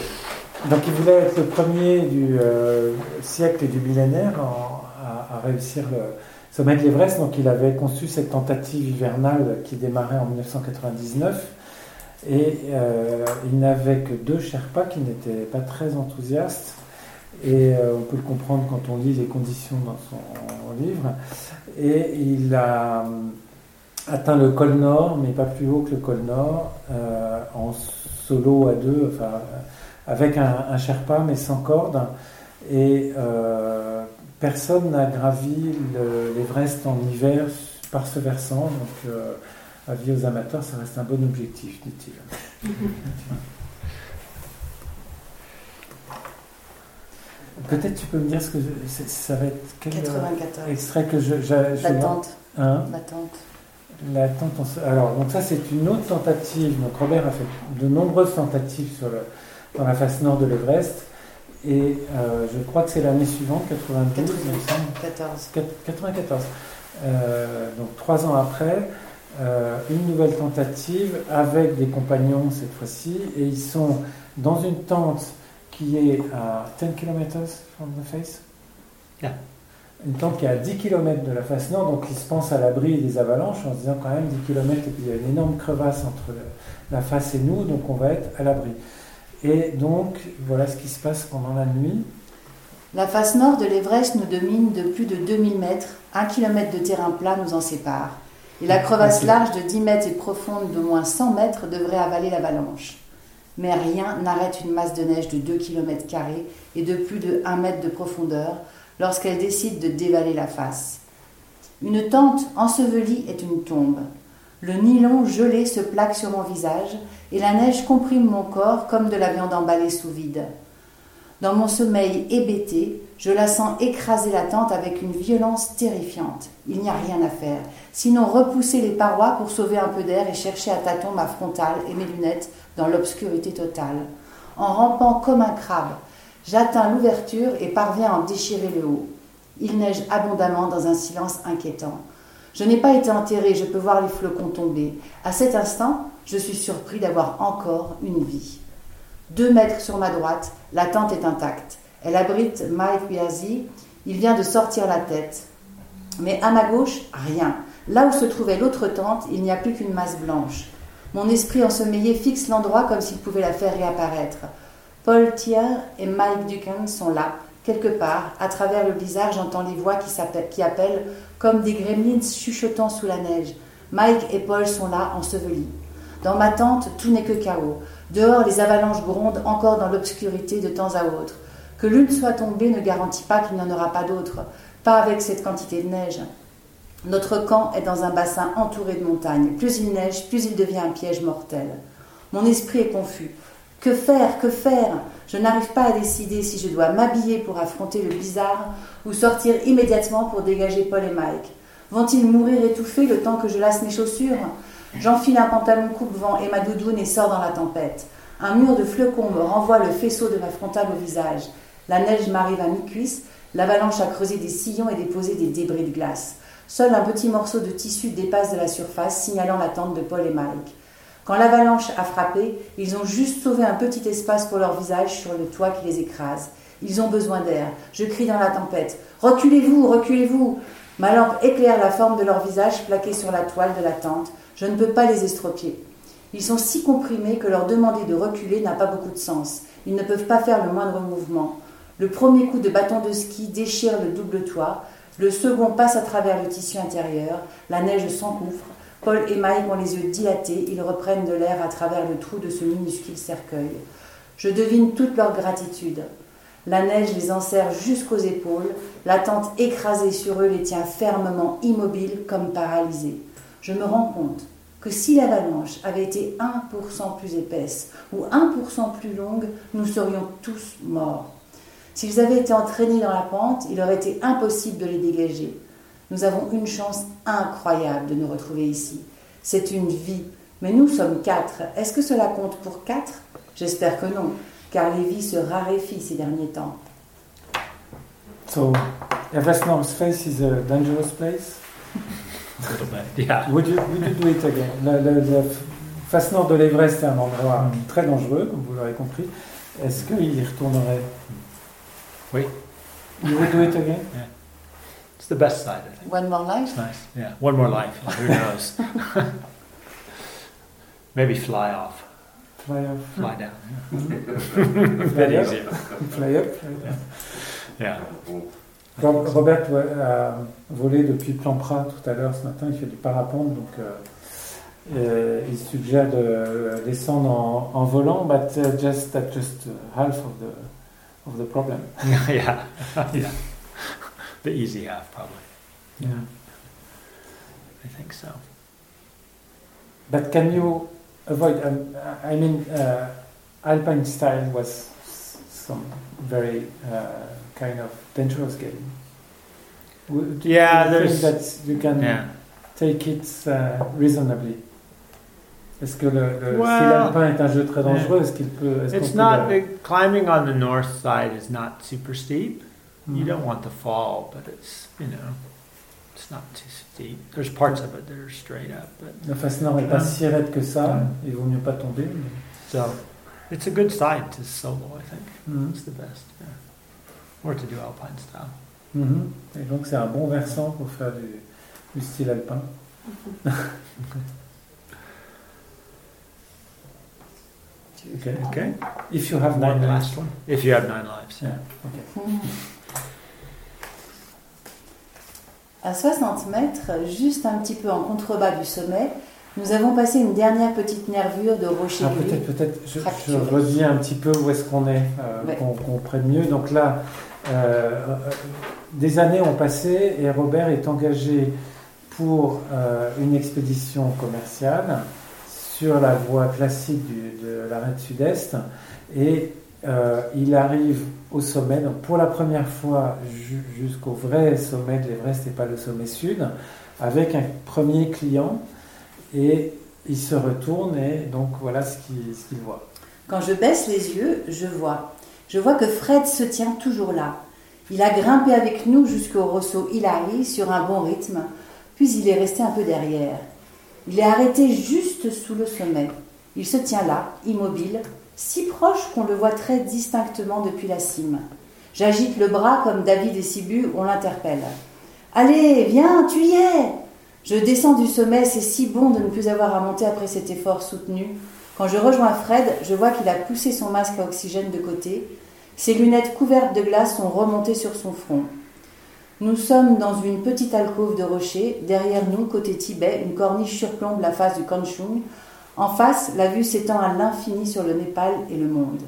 donc il voulait être le premier du euh, siècle et du millénaire en- à, à réussir le sommet de l'Everest. Donc il avait conçu cette tentative hivernale qui démarrait en 1999. Et euh, il n'avait que deux Sherpas qui n'étaient pas très enthousiastes. Et euh, on peut le comprendre quand on lit les conditions dans son livre. Et il a euh, atteint le col nord, mais pas plus haut que le col nord, en solo à deux, enfin, avec un, un Sherpa, mais sans corde. Et personne n'a gravi le- l'Everest en hiver par ce versant. Avis aux amateurs, ça reste un bon objectif, dit-il. Peut-être tu peux me dire ce que je- ça va être quel euh, 94. extrait que je, je, je L'attente. Hein L'attente. L'attente Alors, donc ça, c'est une autre tentative. Donc, Robert a fait de nombreuses tentatives sur le, dans la face nord de l'Everest. Et euh, je crois que c'est l'année suivante, 92, il me semble. 14. Quat- 94. Euh, donc, trois ans après, euh, une nouvelle tentative avec des compagnons cette fois-ci. Et ils sont dans une tente qui est à 10 km from the face. Yeah. Une tente qui est à 10 km de la face nord, donc il se pense à l'abri des avalanches en se disant quand même 10 km et puis il y a une énorme crevasse entre la face et nous, donc on va être à l'abri. Et donc voilà ce qui se passe pendant la nuit. La face nord de l'Everest nous domine de plus de 2000 mètres, un kilomètre de terrain plat nous en sépare. Et la crevasse large de 10 mètres et profonde d'au moins 100 mètres devrait avaler l'avalanche. Mais rien n'arrête une masse de neige de 2 km et de plus de 1 mètre de profondeur lorsqu'elle décide de dévaler la face. Une tente ensevelie est une tombe. Le nylon gelé se plaque sur mon visage et la neige comprime mon corps comme de la viande emballée sous vide. Dans mon sommeil hébété, je la sens écraser la tente avec une violence terrifiante. Il n'y a rien à faire, sinon repousser les parois pour sauver un peu d'air et chercher à tâtons ma frontale et mes lunettes dans l'obscurité totale. En rampant comme un crabe, j'atteins l'ouverture et parviens à en déchirer le haut. Il neige abondamment dans un silence inquiétant. Je n'ai pas été enterré, je peux voir les flocons tomber. À cet instant, je suis surpris d'avoir encore une vie. Deux mètres sur ma droite, la tente est intacte. Elle abrite Mike Biazi. Il vient de sortir la tête. Mais à ma gauche, rien. Là où se trouvait l'autre tente, il n'y a plus qu'une masse blanche. Mon esprit ensommeillé fixe l'endroit comme s'il pouvait la faire réapparaître. Paul Thier et Mike Ducan sont là, quelque part. À travers le blizzard, j'entends les voix qui, qui appellent comme des gremlins chuchotant sous la neige. Mike et Paul sont là, ensevelis. Dans ma tente, tout n'est que chaos. Dehors, les avalanches grondent encore dans l'obscurité de temps à autre. Que l'une soit tombée ne garantit pas qu'il n'y en aura pas d'autres, pas avec cette quantité de neige. Notre camp est dans un bassin entouré de montagnes. Plus il neige, plus il devient un piège mortel. Mon esprit est confus. Que faire Que faire? Je n'arrive pas à décider si je dois m'habiller pour affronter le bizarre ou sortir immédiatement pour dégager Paul et Mike. Vont-ils mourir étouffés le temps que je lasse mes chaussures? J'enfile un pantalon coupe-vent et ma doudoune et sors dans la tempête. Un mur de flocons me renvoie le faisceau de ma frontale au visage. La neige m'arrive à mi-cuisse, l'avalanche a creusé des sillons et déposé des débris de glace. Seul un petit morceau de tissu dépasse de la surface, signalant l'attente de Paul et Mike. Quand l'avalanche a frappé, ils ont juste sauvé un petit espace pour leur visage sur le toit qui les écrase. Ils ont besoin d'air. Je crie dans la tempête. Reculez-vous, reculez-vous. Ma lampe éclaire la forme de leur visage plaqué sur la toile de la tente. Je ne peux pas les estropier. Ils sont si comprimés que leur demander de reculer n'a pas beaucoup de sens. Ils ne peuvent pas faire le moindre mouvement. Le premier coup de bâton de ski déchire le double toit. Le second passe à travers le tissu intérieur. La neige s'engouffre. Paul et Mike ont les yeux dilatés. Ils reprennent de l'air à travers le trou de ce minuscule cercueil. Je devine toute leur gratitude. La neige les enserre jusqu'aux épaules. La tente écrasée sur eux les tient fermement immobiles comme paralysés je me rends compte que si l'avalanche avait été 1% plus épaisse ou 1% plus longue, nous serions tous morts. S'ils avaient été entraînés dans la pente, il aurait été impossible de les dégager. Nous avons une chance incroyable de nous retrouver ici. C'est une vie. Mais nous sommes quatre. Est-ce que cela compte pour quatre? J'espère que non, car les vies se raréfient ces derniers temps. So, Everest North Face is a dangerous place? A little bit, yeah. Would you, would you do it again? Face nord de l'Everest est un endroit mm. très dangereux, comme vous l'aurez compris. Est-ce qu'il y retournerait? Oui. You would do it again? Yeah. It's the best side, I think. One more life? It's nice, yeah. One more life, who knows? Maybe fly off. Fly off. Fly down. Yeah. Mm-hmm. Bit easier. Fly up. Fly down. Yeah. Robert a volé depuis Plampra tout à l'heure ce matin, il fait du parapente, donc euh, il suggère de descendre en, en volant, but uh, just that's just half of the of the problem. yeah, yeah, the easy half probably. Yeah, I think so. But can you avoid? Um, I mean, uh, alpine style was some very uh, kind of dangerous game. Do yeah, you think that you can yeah. take it uh, reasonably. Est-ce que le, le well, si est un jeu très dangereux, est-ce qu'il peut est It's not the, climbing on the north side is not super steep. Mm. You don't want to fall, but it's you know it's not too steep. There's parts of it that are straight up, but la face nord n'est pas si raide que ça. Mm. Il vaut mieux pas tomber. So It's a good side to solo, I think. Mhm. It's the best. Yeah. Or to do alpine style. Mhm. Et donc c'est un bon versant pour faire du, du style alpin. Okay. Okay. If you have nine lives. last one. If you have nine lives. Yeah. Okay. À 60 mètres, juste un petit peu en contrebas du sommet, nous avons passé une dernière petite nervure de rocher Ah, peut-être, peut-être, je, redis un petit peu où est-ce qu'on est, euh, Ouais. qu'on qu'on prenne mieux. Donc là, euh, euh, des années ont passé et Robert est engagé pour euh, une expédition commerciale sur la voie classique du- de l'arête sud-est et euh, il arrive au sommet, donc pour la première fois ju- jusqu'au vrai sommet de l'Everest et pas le sommet sud, avec un premier client et il se retourne et donc voilà ce qu'il voit. Quand je baisse les yeux, je vois. Je vois que Fred se tient toujours là. Il a grimpé avec nous jusqu'au ressaut Hilary sur un bon rythme, puis il est resté un peu derrière. Il est arrêté juste sous le sommet. Il se tient là, immobile, si proche qu'on le voit très distinctement depuis la cime. J'agite le bras comme David et Sibu, on l'interpelle. Allez, viens, tu y es Je descends du sommet, c'est si bon de ne plus avoir à monter après cet effort soutenu. Quand je rejoins Fred, je vois qu'il a poussé son masque à oxygène de côté. Ses lunettes couvertes de glace sont remontées sur son front. Nous sommes dans une petite alcôve de rochers. Derrière nous, côté Tibet, une corniche surplombe la face du Kanchung. En face, la vue s'étend à l'infini sur le Népal et le monde.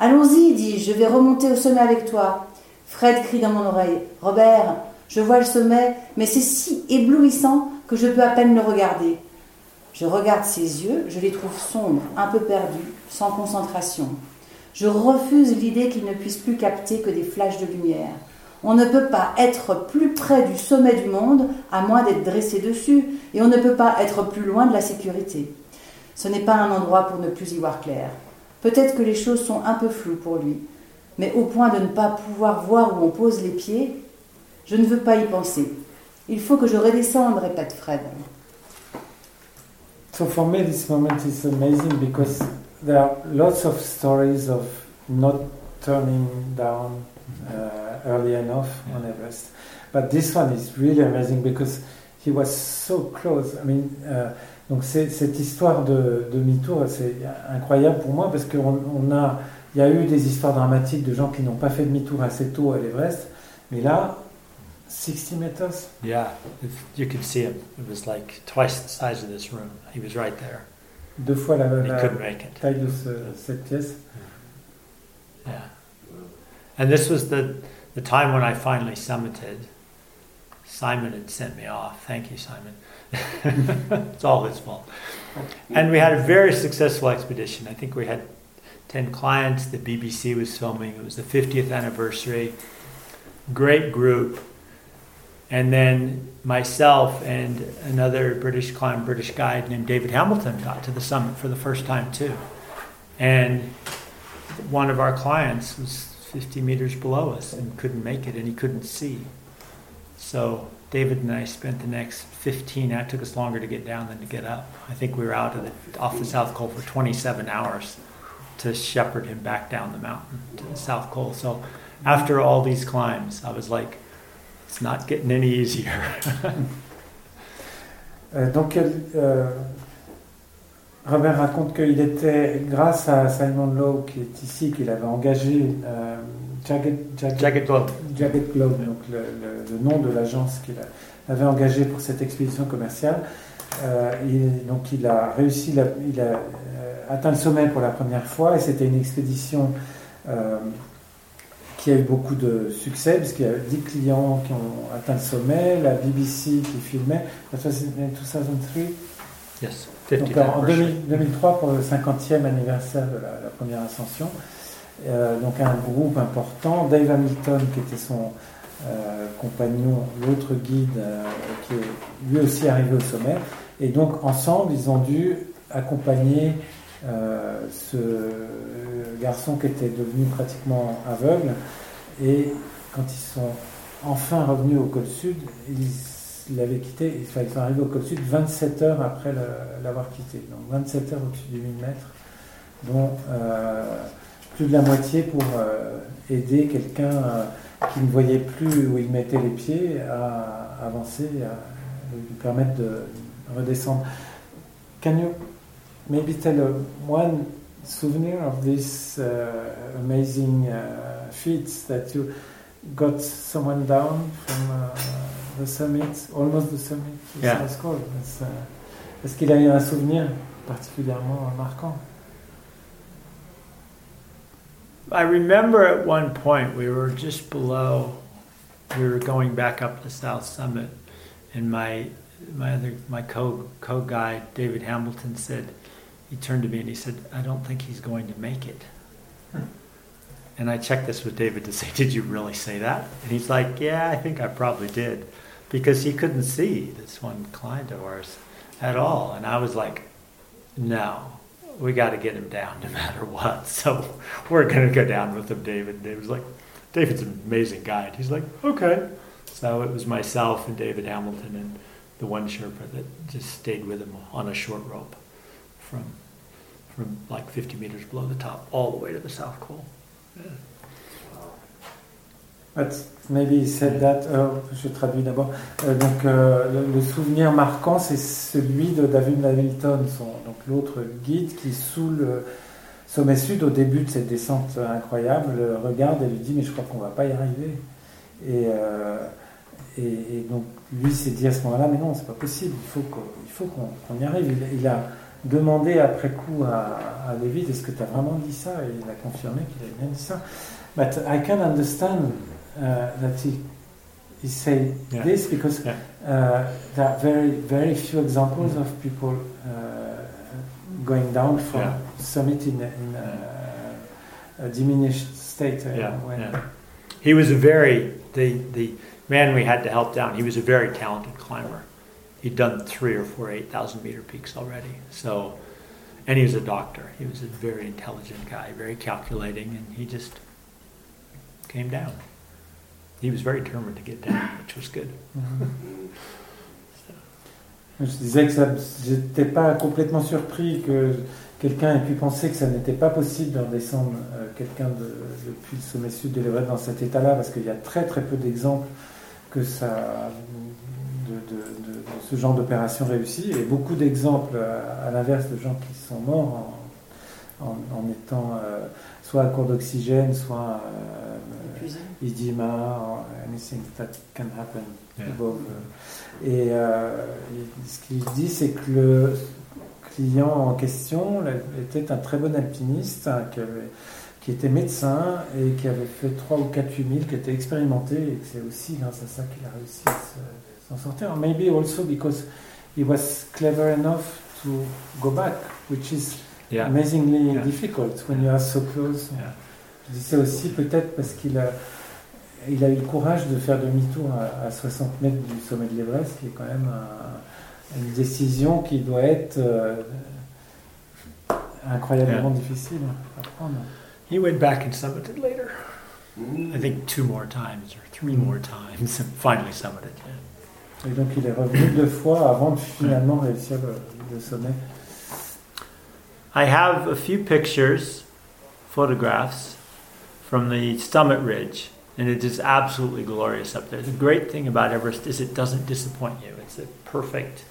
Allons-y, dis-je, je vais remonter au sommet avec toi. Fred crie dans mon oreille. Robert, je vois le sommet, mais c'est si éblouissant que je peux à peine le regarder. Je regarde ses yeux, je les trouve sombres, un peu perdus, sans concentration. Je refuse l'idée qu'il ne puisse plus capter que des flashs de lumière. On ne peut pas être plus près du sommet du monde à moins d'être dressé dessus, et on ne peut pas être plus loin de la sécurité. Ce n'est pas un endroit pour ne plus y voir clair. Peut-être que les choses sont un peu floues pour lui, mais au point de ne pas pouvoir voir où on pose les pieds, je ne veux pas y penser. Il faut que je redescende, répète Fred. So for me, this moment is amazing because there are lots of stories of not turning down uh, early enough on Everest, but this one is really amazing because he was so close. I mean, uh, donc cette histoire de demi-tour, c'est incroyable pour moi parce qu'on on a, il y a eu des histoires dramatiques de gens qui n'ont pas fait demi-tour assez tôt à l'Everest, mais là, 60 meters. Yeah, you could see him. It was like twice the size of this room. He was right there. Deux fois la, la taille de ce- cette pièce. Yeah. And this was the, the time when I finally summited. Simon had sent me off. Thank you, Simon. it's all his fault. And we had a very successful expedition. I think we had 10 clients. The BBC was filming. It was the 50th anniversary. Great group. And then myself and another British climber, British guide named David Hamilton got to the summit for the first time too. And one of our clients was 50 meters below us and couldn't make it and he couldn't see. So David and I spent the next 15, that took us longer to get down than to get up. I think we were out of the, off the South Col for 27 hours to shepherd him back down the mountain to the South Col. So after all these climbs, I was like, it's not getting any easier. Uh, euh, donc, euh, Robert raconte qu'il était, grâce à Simon Lowe, qui est ici, qu'il avait engagé euh, Jagged, Jagged- Jagged Globe. Jagged Globe, donc le, le- le nom de l'agence qu'il avait engagé pour cette expédition commerciale. Euh, et donc, il a réussi, la- il a euh, atteint le sommet pour la première fois, et c'était une expédition euh, qui a eu beaucoup de succès, puisqu'il y a 10 clients qui ont atteint le sommet, la BBC qui filmait. In 2003. Yes, Donc 50th en anniversary. 2000 2003 pour le 50e anniversaire de la, la première ascension. Euh, donc un groupe important, Dave Hamilton qui était son euh, compagnon, l'autre guide euh, qui est lui aussi arrivé au sommet. Et donc ensemble, ils ont dû accompagner ce garçon qui était devenu pratiquement aveugle. Et quand ils sont enfin revenus au col sud, ils l'avaient quitté, enfin, ils sont arrivés au col sud 27 heures après l'avoir quitté. Donc 27 heures au-dessus du 1000 mètres. dont plus de la moitié pour aider quelqu'un qui ne voyait plus où il mettait les pieds à avancer, à lui permettre de redescendre. Can you maybe tell one souvenir of this uh, amazing uh, feats that you got someone down from uh, the summit, almost the summit yeah. uh, Est-ce qu'il a eu un souvenir particulièrement marquant I remember at one point we were just below, we were going back up the South Summit, and my my other my co co guide David Hamilton said, he turned to me and he said, "I don't think he's going to make it." Hmm. And I checked this with David to say, "Did you really say that?" And he's like, "Yeah, I think I probably did," because he couldn't see this one client of ours at all, and I was like, "No." We got to get him down no matter what. So we're going to go down with him, David. David was like, David's an amazing guide. He's like, okay. So it was myself and David Hamilton and the one Sherpa that just stayed with him on a short rope from from like 50 meters below the top all the way to the South Pole. Yeah. But maybe said that, uh, je traduis d'abord. Euh, donc euh, le, souvenir marquant, c'est celui de David Hamilton, donc l'autre guide qui sous le sommet sud au début de cette descente incroyable regarde et lui dit mais je crois qu'on va pas y arriver. Et, euh, donc lui s'est dit à ce moment-là mais non c'est pas possible, il faut qu'on qu qu y arrive. Il, a demandé après coup à, à David est-ce que tu as vraiment dit ça? Et il a confirmé qu'il avait bien dit ça. But I can understand uh, that he he say yeah. this because yeah. uh, there are very very few examples mm. of people uh, going down from yeah. summit in, in a, a diminished state. Uh, yeah. He was a very the the man we had to help down. He was a very talented climber. He'd done three or four eight thousand meter peaks already. So, and he was a doctor. He was a very intelligent guy, very calculating, and he just came down. He was very determined to get down, which was good. Je disais que je n'étais pas complètement surpris que quelqu'un ait pu penser que ça n'était pas possible de redescendre euh, quelqu'un de, depuis le sommet sud de l'Everest dans cet état-là, parce qu'il y a très très peu d'exemples que ça, de, ce genre d'opération réussie, et beaucoup d'exemples à, à l'inverse de gens qui sont morts en, en, en étant euh, soit à court d'oxygène, soit euh, edema, or anything that can happen yeah. above. Et, euh, ce qu'il dit, c'est que le client en question était un très bon alpiniste hein, qui, avait, qui, était médecin et qui avait fait 3 ou 4 8000, qui était expérimenté et c'est aussi grâce à ça qu'il a réussi à s'en sortir. Maybe also because he was clever enough to go back, which is yeah. amazingly yeah. difficult when you are so close. Je dis ça aussi peut-être parce qu'il a, il a eu le courage de faire demi-tour à, à, 60 mètres du sommet de l'Everest, qui est quand même un, une décision qui doit être euh, incroyablement difficile à prendre. He went back and summited later. I think two more times or three mm. more times and finally summited. Et donc il est revenu deux fois avant de finalement réussir le, le sommet. I have a few pictures, photographs from the summit ridge, and it is absolutely glorious up there. The great thing about Everest is it doesn't disappoint you. It's a perfect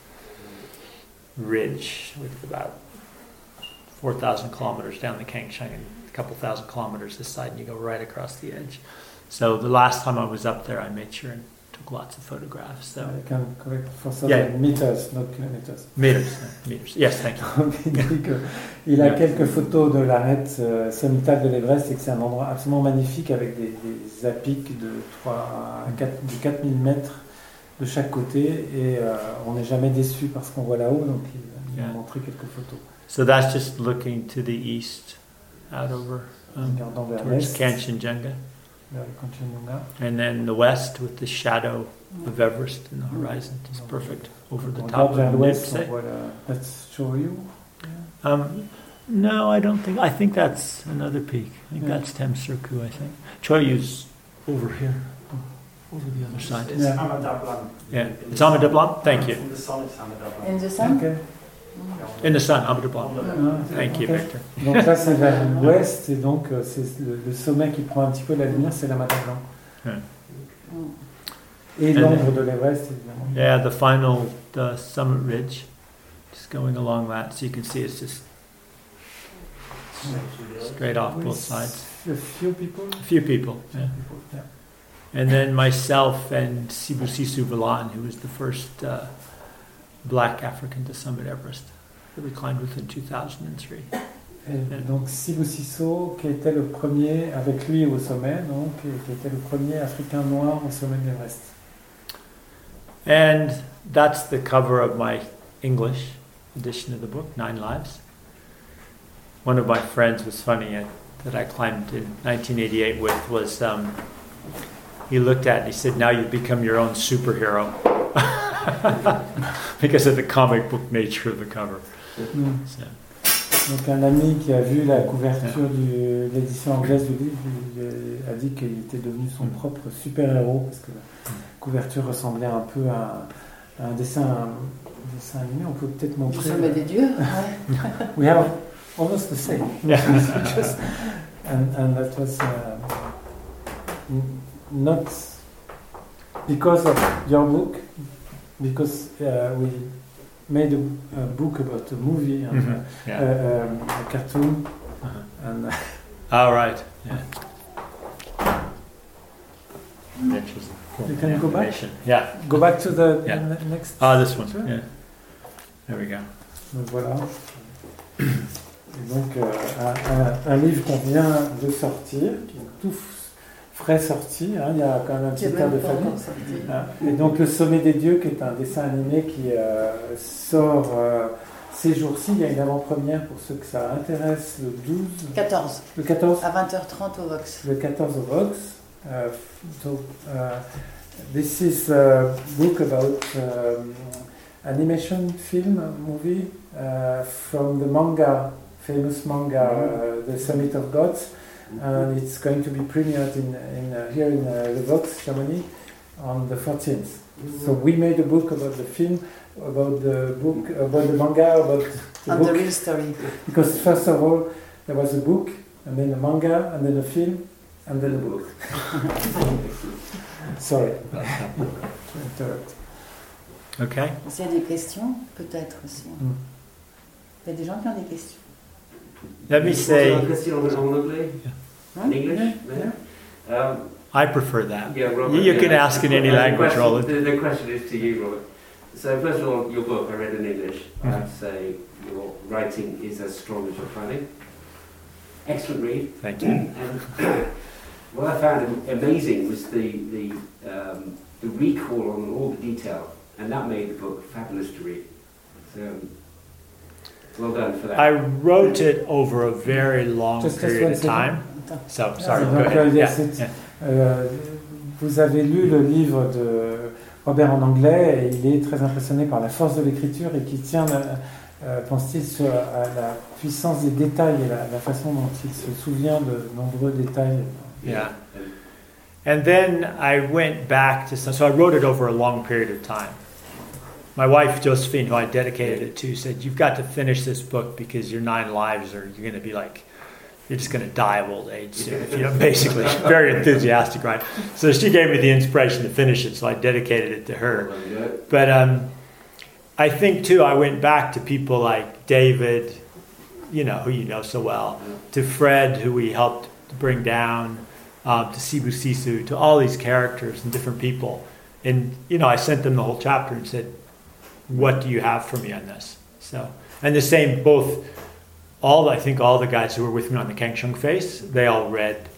ridge with about 4,000 kilometers down the Kangshung and a couple thousand kilometers this side, and you go right across the edge. So the last time I was up there, I made sure and lots of photographs. So I can correct for some yeah. meters, not kilometers. Meters, meters. Yes, thank you. il il a yeah. quelques photos de l'arête euh, sommitale de l'Everest et que c'est un endroit absolument magnifique avec des, des apics de 3 à 4, de 4000 mètres de chaque côté et euh, on n'est jamais déçu parce qu'on voit là-haut donc il, il yeah. a montré quelques photos. So that's just looking to the east out over um, towards Kanchenjunga? And then the west with the shadow of Everest in the horizon is perfect over the top of Nipsey. Uh, that's Choyu? Um, no, I don't think. I think that's another peak. I think yeah. that's Temsurku, I think. Choyu's over here. Over the other side. It's yeah. Amadablan. Yeah, it's Amadablan? Thank you. In the sun, it's In the sun? Okay. In the sun, Amrita Blanc. Ah, Thank you. Victor. Donc là, c'est vers l'ouest, et donc euh, c'est le, le sommet qui prend un petit peu la lumière, c'est la Mata Blanc. Ouais. Et l'ombre de l'Everest, évidemment. Yeah, the final the summit ridge, just going along that, so you can see it's just straight off both sides. A few people. A few people, yeah. People, yeah. And then myself and Sibu Sisu Valan, who was the first uh, black African to summit Everest, that we climbed with in 2003. Et donc Sibou Sisso, qui était le premier, avec lui au sommet, donc, qui était le premier Africain noir au sommet de l'Everest. And that's the cover of my English edition of the book, Nine Lives. One of my friends was funny uh, that I climbed in 1988 with was um, he looked at it and he said, "Now you've become your own superhero," because of the comic book nature of the cover. Mm. So, Donc un ami qui a vu la couverture de l'édition anglaise du livre euh, a dit qu'il était devenu son propre super-héros parce que la couverture ressemblait un peu à, à un dessin, un dessin animé. On peut peut-être montrer. sommet des dieux. ouais. We have almost the same. Yeah. Just- and, and that was uh, not because of your book, because uh, we made a, a book about a movie and Mhm, uh, yeah. uh, um, a cartoon, Uh-huh. and uh, All right. Yeah. Interesting. Cool. You can go back? Yeah. go back to the Yeah. next. Ah, this one. Yeah. There we go. Donc voilà. Et donc euh, un, un- un livre qu'on vient de sortir, qui est tout f- frais sorti. hein, il y a quand même un petit air de famille. Hein. Et donc Le Sommet des Dieux, qui est un dessin animé qui euh, sort euh, ces jours-ci. Il y a une avant-première pour ceux que ça intéresse le 12, 14, le 14, à 20h30 au Vox. le 14 au Vox. Uh, so, uh, this is a book about um, animation film movie uh, from the manga, famous manga, uh, The Summit of Gods. And it's going to be premiered in, in uh, here in uh, the Vox Germany on the 14th. So we made a book about the film, about the book, about the manga, about the And the real story. Because first of all, there was a book, and then a manga, and then a film, and then a book. Sorry to interrupt. Okay. S'il y a des questions, peut-être aussi. Mm. Il y a des gens qui ont des questions. Let me say, en? English? Yeah, Um, I prefer that. yeah, Robert. You, yeah. can ask in any Uh, language, question- Roland. The, the question is to you, Robert. So, first of all, your book I read in English. I have to say your writing is as strong as your planning. Excellent read. Thank you. And what I found amazing was the the, um, the recall on all the detail, and that made the book fabulous to read. So, um, well done for that. I wrote it over a very long Just- period of time. So, sorry, donc, go euh, ahead. yes, Yeah. Euh, vous avez lu le livre de Robert en anglais et il est très impressionné par la force de l'écriture et qui tient, euh, pense-t-il, sur à la puissance des détails et la, la façon dont il se souvient de nombreux détails. Yeah. And then I went back to some, so I wrote it over a long period of time. My wife Josephine, who I dedicated it to, said, "You've got to finish this book because your nine lives are you're going to be like, you're just going to die of old age soon." If you know, basically, she's very enthusiastic, right? So she gave me the inspiration to finish it, so I dedicated it to her. But um, I think too, I went back to people like David, you know, who you know so well, to Fred, who we helped bring down, um, to Sibu Sisu, to all these characters and different people. And, you know, I sent them the whole chapter and said, What do you have for me on this? So, and the same, both, all, I think all the guys who were with me on the Kangshung Face, they all read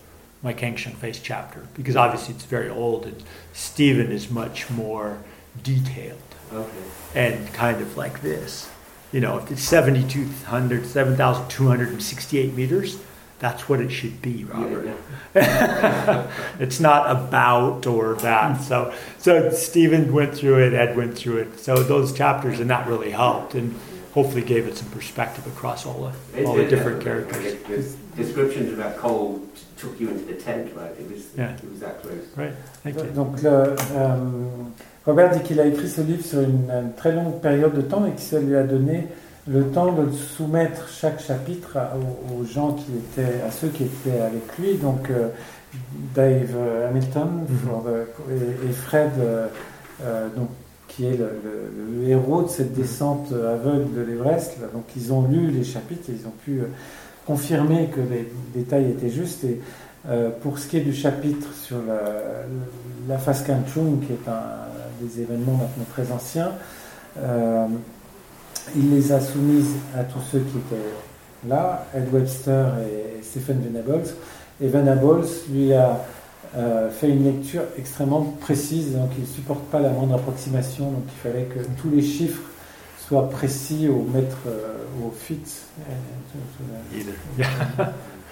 my Kangshung Face chapter because obviously it's very old and Stephen is much more detailed Okay. and kind of like this. You know, if it's 7,200, 7,268 meters, that's what it should be, Robert. Yeah, it's not about or that. Hmm. So, so Stephen went through it, Ed went through it. So those chapters and that really helped and hopefully gave it some perspective across all yeah. the all the different it- characters. The descriptions about coal t- took you into the tent, right? It was, Yeah. it was that close. Right. Thank you. Donc, le, euh, Robert dit qu'il a écrit ce livre sur une, une très longue période de temps et que ça lui a donné le temps de soumettre chaque chapitre aux, gens qui étaient, à ceux qui étaient avec lui, donc euh, Dave Hamilton mhm. et, Fred, donc, qui est le, héros de cette descente aveugle de l'Everest. Donc ils ont lu les chapitres et ils ont pu confirmer que les détails étaient justes. Et pour ce qui est du chapitre sur la, la Faskanchung, qui est un des événements maintenant très anciens, il les a soumises à tous ceux qui étaient là, Ed Webster et Stephen Venables. Et Venables lui a euh, fait une lecture extrêmement précise, donc il ne supporte pas la moindre approximation, donc il fallait que tous les chiffres soient précis au mètre, euh, au fit,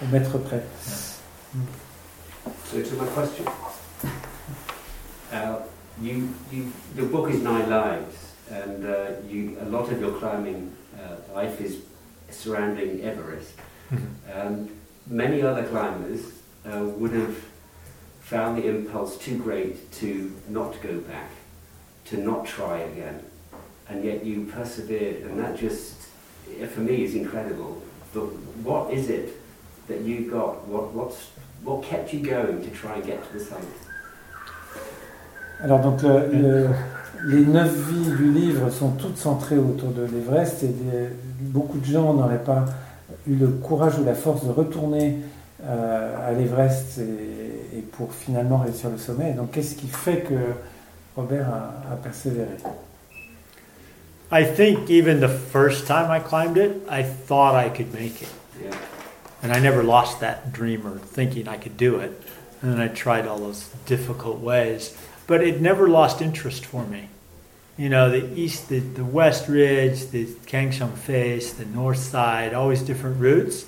au mètre près. So to my question, uh, you, you, the book is Nine Lives. And uh, you, a lot of your climbing uh, life is surrounding Everest. Mm-hmm. Um, many other climbers uh, would have found the impulse too great to not go back, to not try again, and yet you persevered, and that just, for me, is incredible. But what is it that you got? What, what's, what kept you going to try and get to the summit? Alors donc le, le, les neuf vies du livre sont toutes centrées autour de l'Everest et beaucoup de gens n'auraient pas eu le courage ou la force de retourner euh, à l'Everest et, et, pour finalement réussir le sommet. donc qu'est-ce qui fait que Robert a, a persévéré? I think even the first time I climbed it, I thought I could make it. Yeah. And I never lost that dream or thinking I could do it. And then I tried all those difficult ways. But it never lost interest for me. You know, the east, the, the west ridge, the Kangshung face, the north side, always different routes.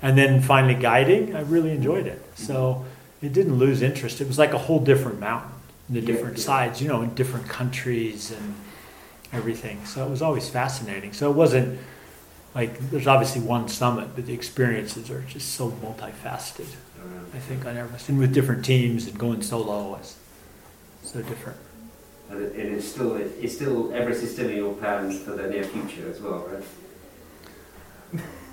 And then finally guiding, I really enjoyed it. Mm-hmm. So it didn't lose interest. It was like a whole different mountain, the different sides, you know, in different countries and everything. So it was always fascinating. So it wasn't like there's obviously one summit, but the experiences are just so multifaceted. I think on Everest, and with different teams and going solo was so different. And, it, it's still, it's still, Everest is still in your plans for the near future as well, right?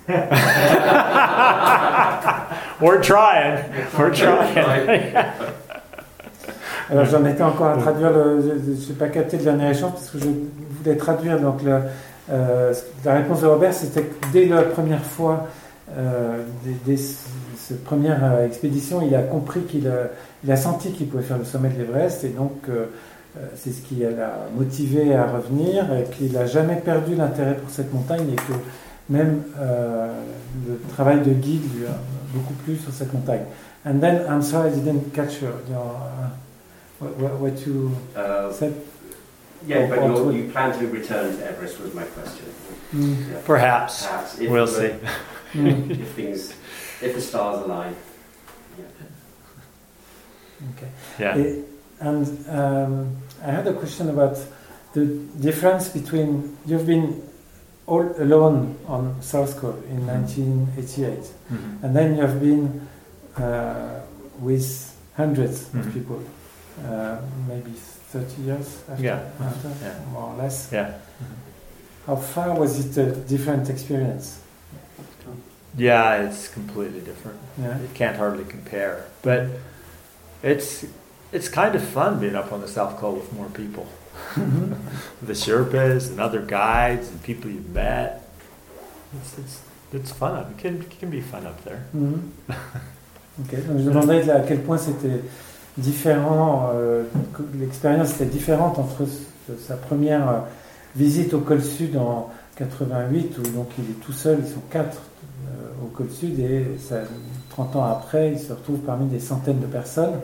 We're trying. We're trying. Alors j'en étais encore à traduire le, je n'ai pas capté le dernier échange parce que je voulais traduire donc le, euh, la réponse de Robert c'était que dès la première fois, euh, dès, dès cette première euh, expédition, il a compris qu'il a, il a senti qu'il pouvait faire le sommet de l'Everest et donc euh, euh, c'est ce qui l'a motivé à revenir et qu'il n'a jamais perdu l'intérêt pour cette montagne et que même euh, le travail de guide lui a beaucoup plu sur cette montagne. And then, I'm sorry I didn't catch your, your uh, what, what, you uh, said? Yeah, but you you plan to return to Everest was my question. Mm. Yeah. Perhaps. Perhaps. If we'll see. if things, if the stars align. Okay. Yeah. It, and um, I had a question about the difference between you've been all alone on South Cove in 1988, mm-hmm. mm-hmm. and then you have been uh, with 100s mm-hmm. of people, uh, maybe 30 years after, yeah. after yeah. more or less. Yeah. Mm-hmm. How far was it a different experience? Yeah, it's completely different. Yeah. You can't hardly compare. But it's it's kind of fun being up on the South Col with more people. Mm-hmm. the Sherpas and other guides and people you've met. It's, it's, it's fun. It can, it can be fun up there. Mm-hmm. ok, donc je demandais à quel point c'était différent, euh, l'expérience était différente entre sa première euh, visite au col sud en 88, où donc il est tout seul, ils sont quatre euh, au col sud, et ça, 30 ans après, il se retrouve parmi des centaines de personnes.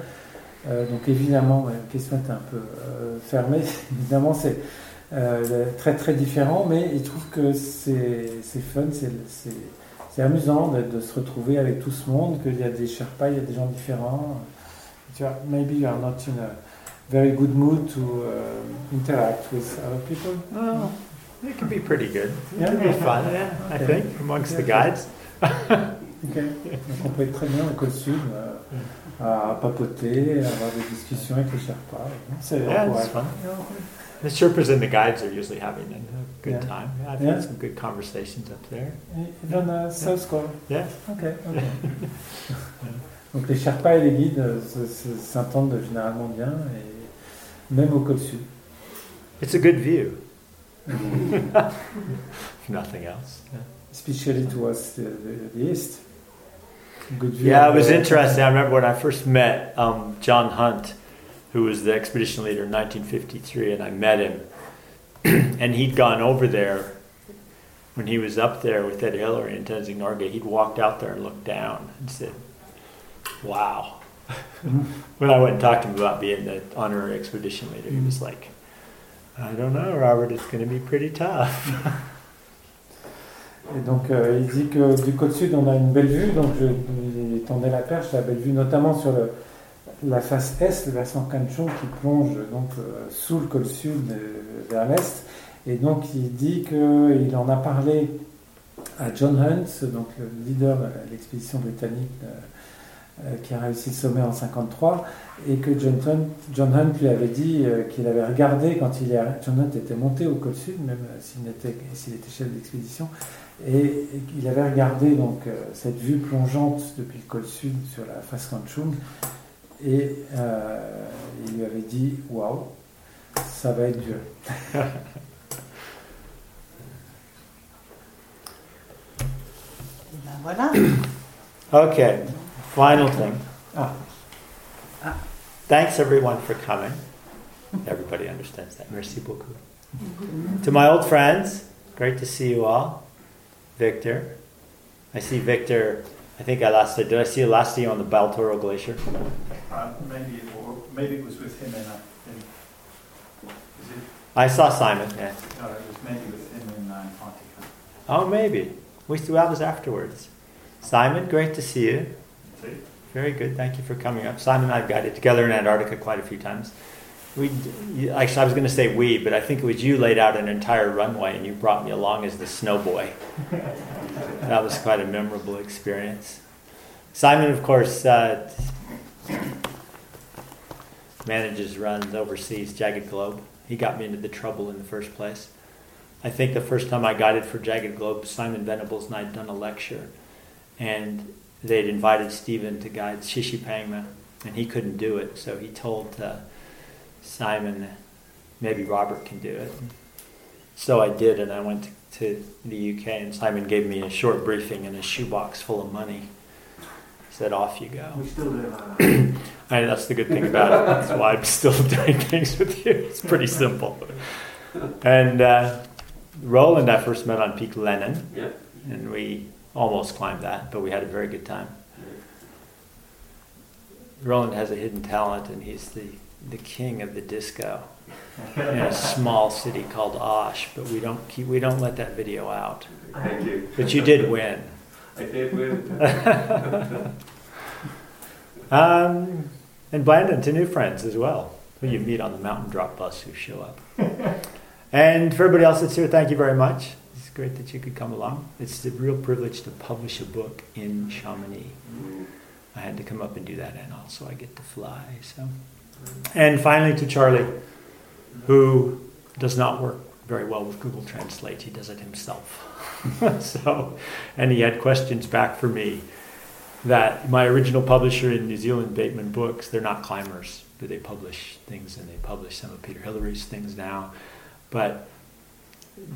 Euh, donc évidemment, la question est un peu euh, fermée. évidemment, c'est euh, très très différent, mais il trouve que c'est fun, c'est amusant de, de, se retrouver avec tout ce monde, qu'il y a des Sherpas, il y a des gens différents. Tu vois, maybe you are not in a very good mood to uh, interact with other people. Oh, it can be pretty good. It yeah. can be fun, yeah, I think, amongst yeah. the guides. Donc on peut être très bien au col sud, euh, à papoter, à avoir des discussions avec les Sherpas. C'est yeah, fun. The Sherpas and the guides are usually having a good Yeah. time. I've Yeah. had some good conversations up there. Even uh, South Square. Yeah. Ok, ok. Donc les Sherpas et les guides se- se- s'entendent généralement bien, et même au col sud. It's a good view. nothing else. Especially towards the, the, the east. Good view Yeah, it was interesting. I remember when I first met um, John Hunt, who was the expedition leader in 1953, and I met him. and he'd gone over there when he was up there with Ed Hillary in Tenzing Norgay. He'd walked out there and looked down and said, Wow. when I went and talked to him about being the honorary expedition leader, he was like, I don't know, Robert, it's going to be pretty tough. Et donc euh, il dit que du côté sud on a une belle vue, donc je lui tendais la perche, la belle vue notamment sur la face est, le versant Kanchong qui plonge donc euh, sous le col sud euh, vers l'est. Et donc il dit qu'il en a parlé à John Hunt, donc le leader de l'expédition britannique qui a réussi le sommet en 53, et que John Hunt, John Hunt lui avait dit euh, qu'il avait regardé quand il est, John Hunt était monté au col sud, même euh, s'il était, chef d'expédition, et, et qu'il avait regardé donc euh, cette vue plongeante depuis le col sud sur la face Kanchung, et euh, il lui avait dit waouh, ça va être dur. Ben voilà. Okay, final thing. Ah. Ah. Thanks everyone for coming. Everybody understands that. Merci beaucoup. To my old friends, great to see you all. Victor. I see Victor. I think I last did I see you last see you on the Baltoro Glacier? Uh, maybe, or maybe it was with him in a. In, is it? I saw Simon, yeah. No, it was maybe with him in uh, Antarctica. Oh maybe. We still have us afterwards. Simon, great to see you. Very good. Thank you for coming up. Simon and I have guided together in Antarctica quite a few times. We actually, I was going to say we, but I think it was you laid out an entire runway and you brought me along as the snow boy. that was quite a memorable experience. Simon, of course, uh, manages, runs, oversees Jagged Globe. He got me into the trouble in the first place. I think the first time I guided for Jagged Globe, Simon Venables and I had done a lecture, and they'd invited Stephen to guide Shishipangma, and he couldn't do it, so he told uh, Simon, maybe Robert can do it. So I did, and I went to, to the UK, and Simon gave me a short briefing and a shoebox full of money. He said, "Off you go." We still do that. I that's the good thing about it. That's why I'm still doing things with you. It's pretty simple. And uh, Roland, I first met on Peak Lennon, Yeah. and we almost climbed that, but we had a very good time. Roland has a hidden talent, and he's the, the king of the disco in a small city called Osh. But we don't keep we don't let that video out. Thank you. But you did win. I did win. Um, and Blandon to new friends as well, who you meet on the mountain drop bus who show up. and for everybody else that's here, thank you very much. Great that you could come along. It's a real privilege to publish a book in Chamonix. I had to come up and do that, and also I get to fly. So, and finally to Charlie, who does not work very well with Google Translate. He does it himself. so, and he had questions back for me that my original publisher in New Zealand, Bateman Books, they're not climbers, but they publish things and they publish some of Peter Hillary's things now. But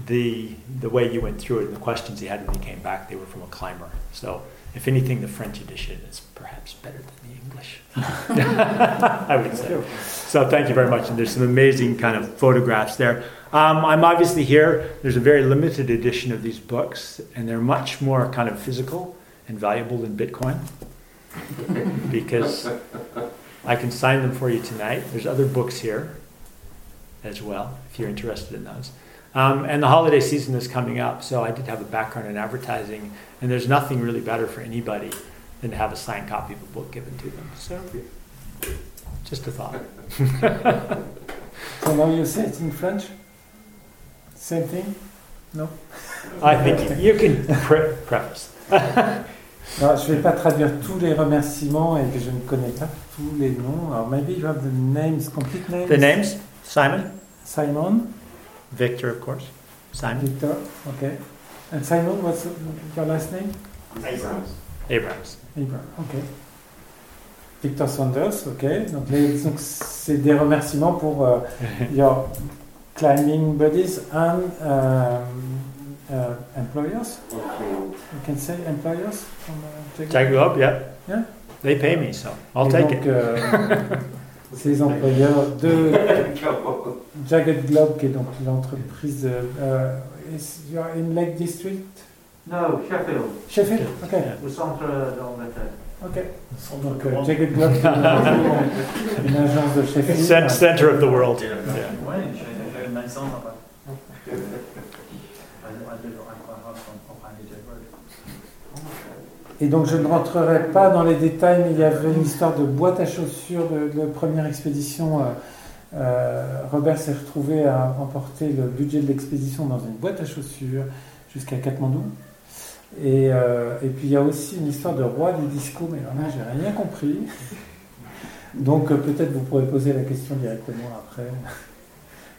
the the way you went through it and the questions he had when he came back, they were from a climber. So if anything, the French edition is perhaps better than the English. I would say. So thank you very much. And there's some amazing kind of photographs there. Um, I'm obviously here. There's a very limited edition of these books, and they're much more kind of physical and valuable than Bitcoin because I can sign them for you tonight. There's other books here as well if you're interested in those. Um, and the holiday season is coming up, so I did have a background in advertising, and there's nothing really better for anybody than to have a signed copy of a book given to them. So, just a thought. So now you say it in French? Same thing? No? I think you, can pre- preface. Non, je ne vais pas traduire tous les remerciements et que je ne connais pas tous les noms. Alors maybe you have the names, complete names. The names Simon? Simon, Victor, of course. Simon Victor, okay. And Simon, what's your last name? Abrams. Abrams. Abraham, ok. Victor Saunders, ok. Donc, les- donc c'est des remerciements pour euh, your climbing buddies and um, uh, employers. You can say employers from uh, Jagged- Jagged Globe, yeah. Yeah. They pay me, so I'll Et take donc, it. euh, ces employeurs de Jagged Globe, qui est donc l'entreprise. euh, is you are in Lake District? No, Sheffield, Sheffield Ok. Yeah. au centre d'Angleterre. Ok. Donc, euh, Jagged Globe, une agence de Cent- Sheffield. Center of the world. Yeah. Ouais, j'ai j'ai une maison là-bas. I, I live at my house on Orange Road. Et donc je ne rentrerai pas dans les détails, mais il y avait une histoire de boîte à chaussures de, première expédition. euh, euh, Robert s'est retrouvé à emporter le budget de l'expédition dans une boîte à chaussures jusqu'à Katmandou. Et, euh, et puis il y a aussi une histoire de roi du disco, mais alors là j'ai rien compris. Donc peut-être vous pourrez poser la question directement après.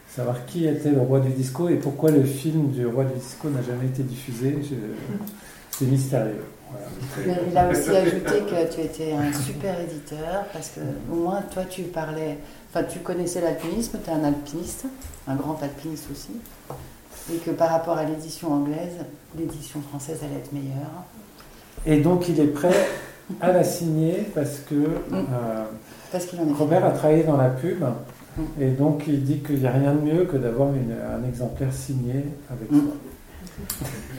Savoir qui était le roi du disco et pourquoi le film du roi du disco n'a jamais été diffusé. C'est mystérieux. Voilà. Il a aussi ajouté que tu étais un super éditeur parce que au moins toi tu parlais, enfin tu connaissais l'alpinisme, tu es un alpiniste, un grand alpiniste aussi, et que par rapport à l'édition anglaise, l'édition française allait être meilleure. Et donc il est prêt à la signer parce que euh, Parce en est Robert a travaillé dans la pub Mm. et donc il dit qu'il n'y a rien de mieux que d'avoir un exemplaire signé avec Mm. soi.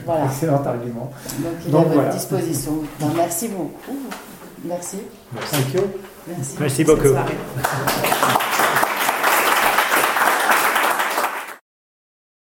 Voilà, Excellent argument. donc il est à votre voilà. disposition. Ben, merci beaucoup. Merci. Thank you. Merci. Merci beaucoup.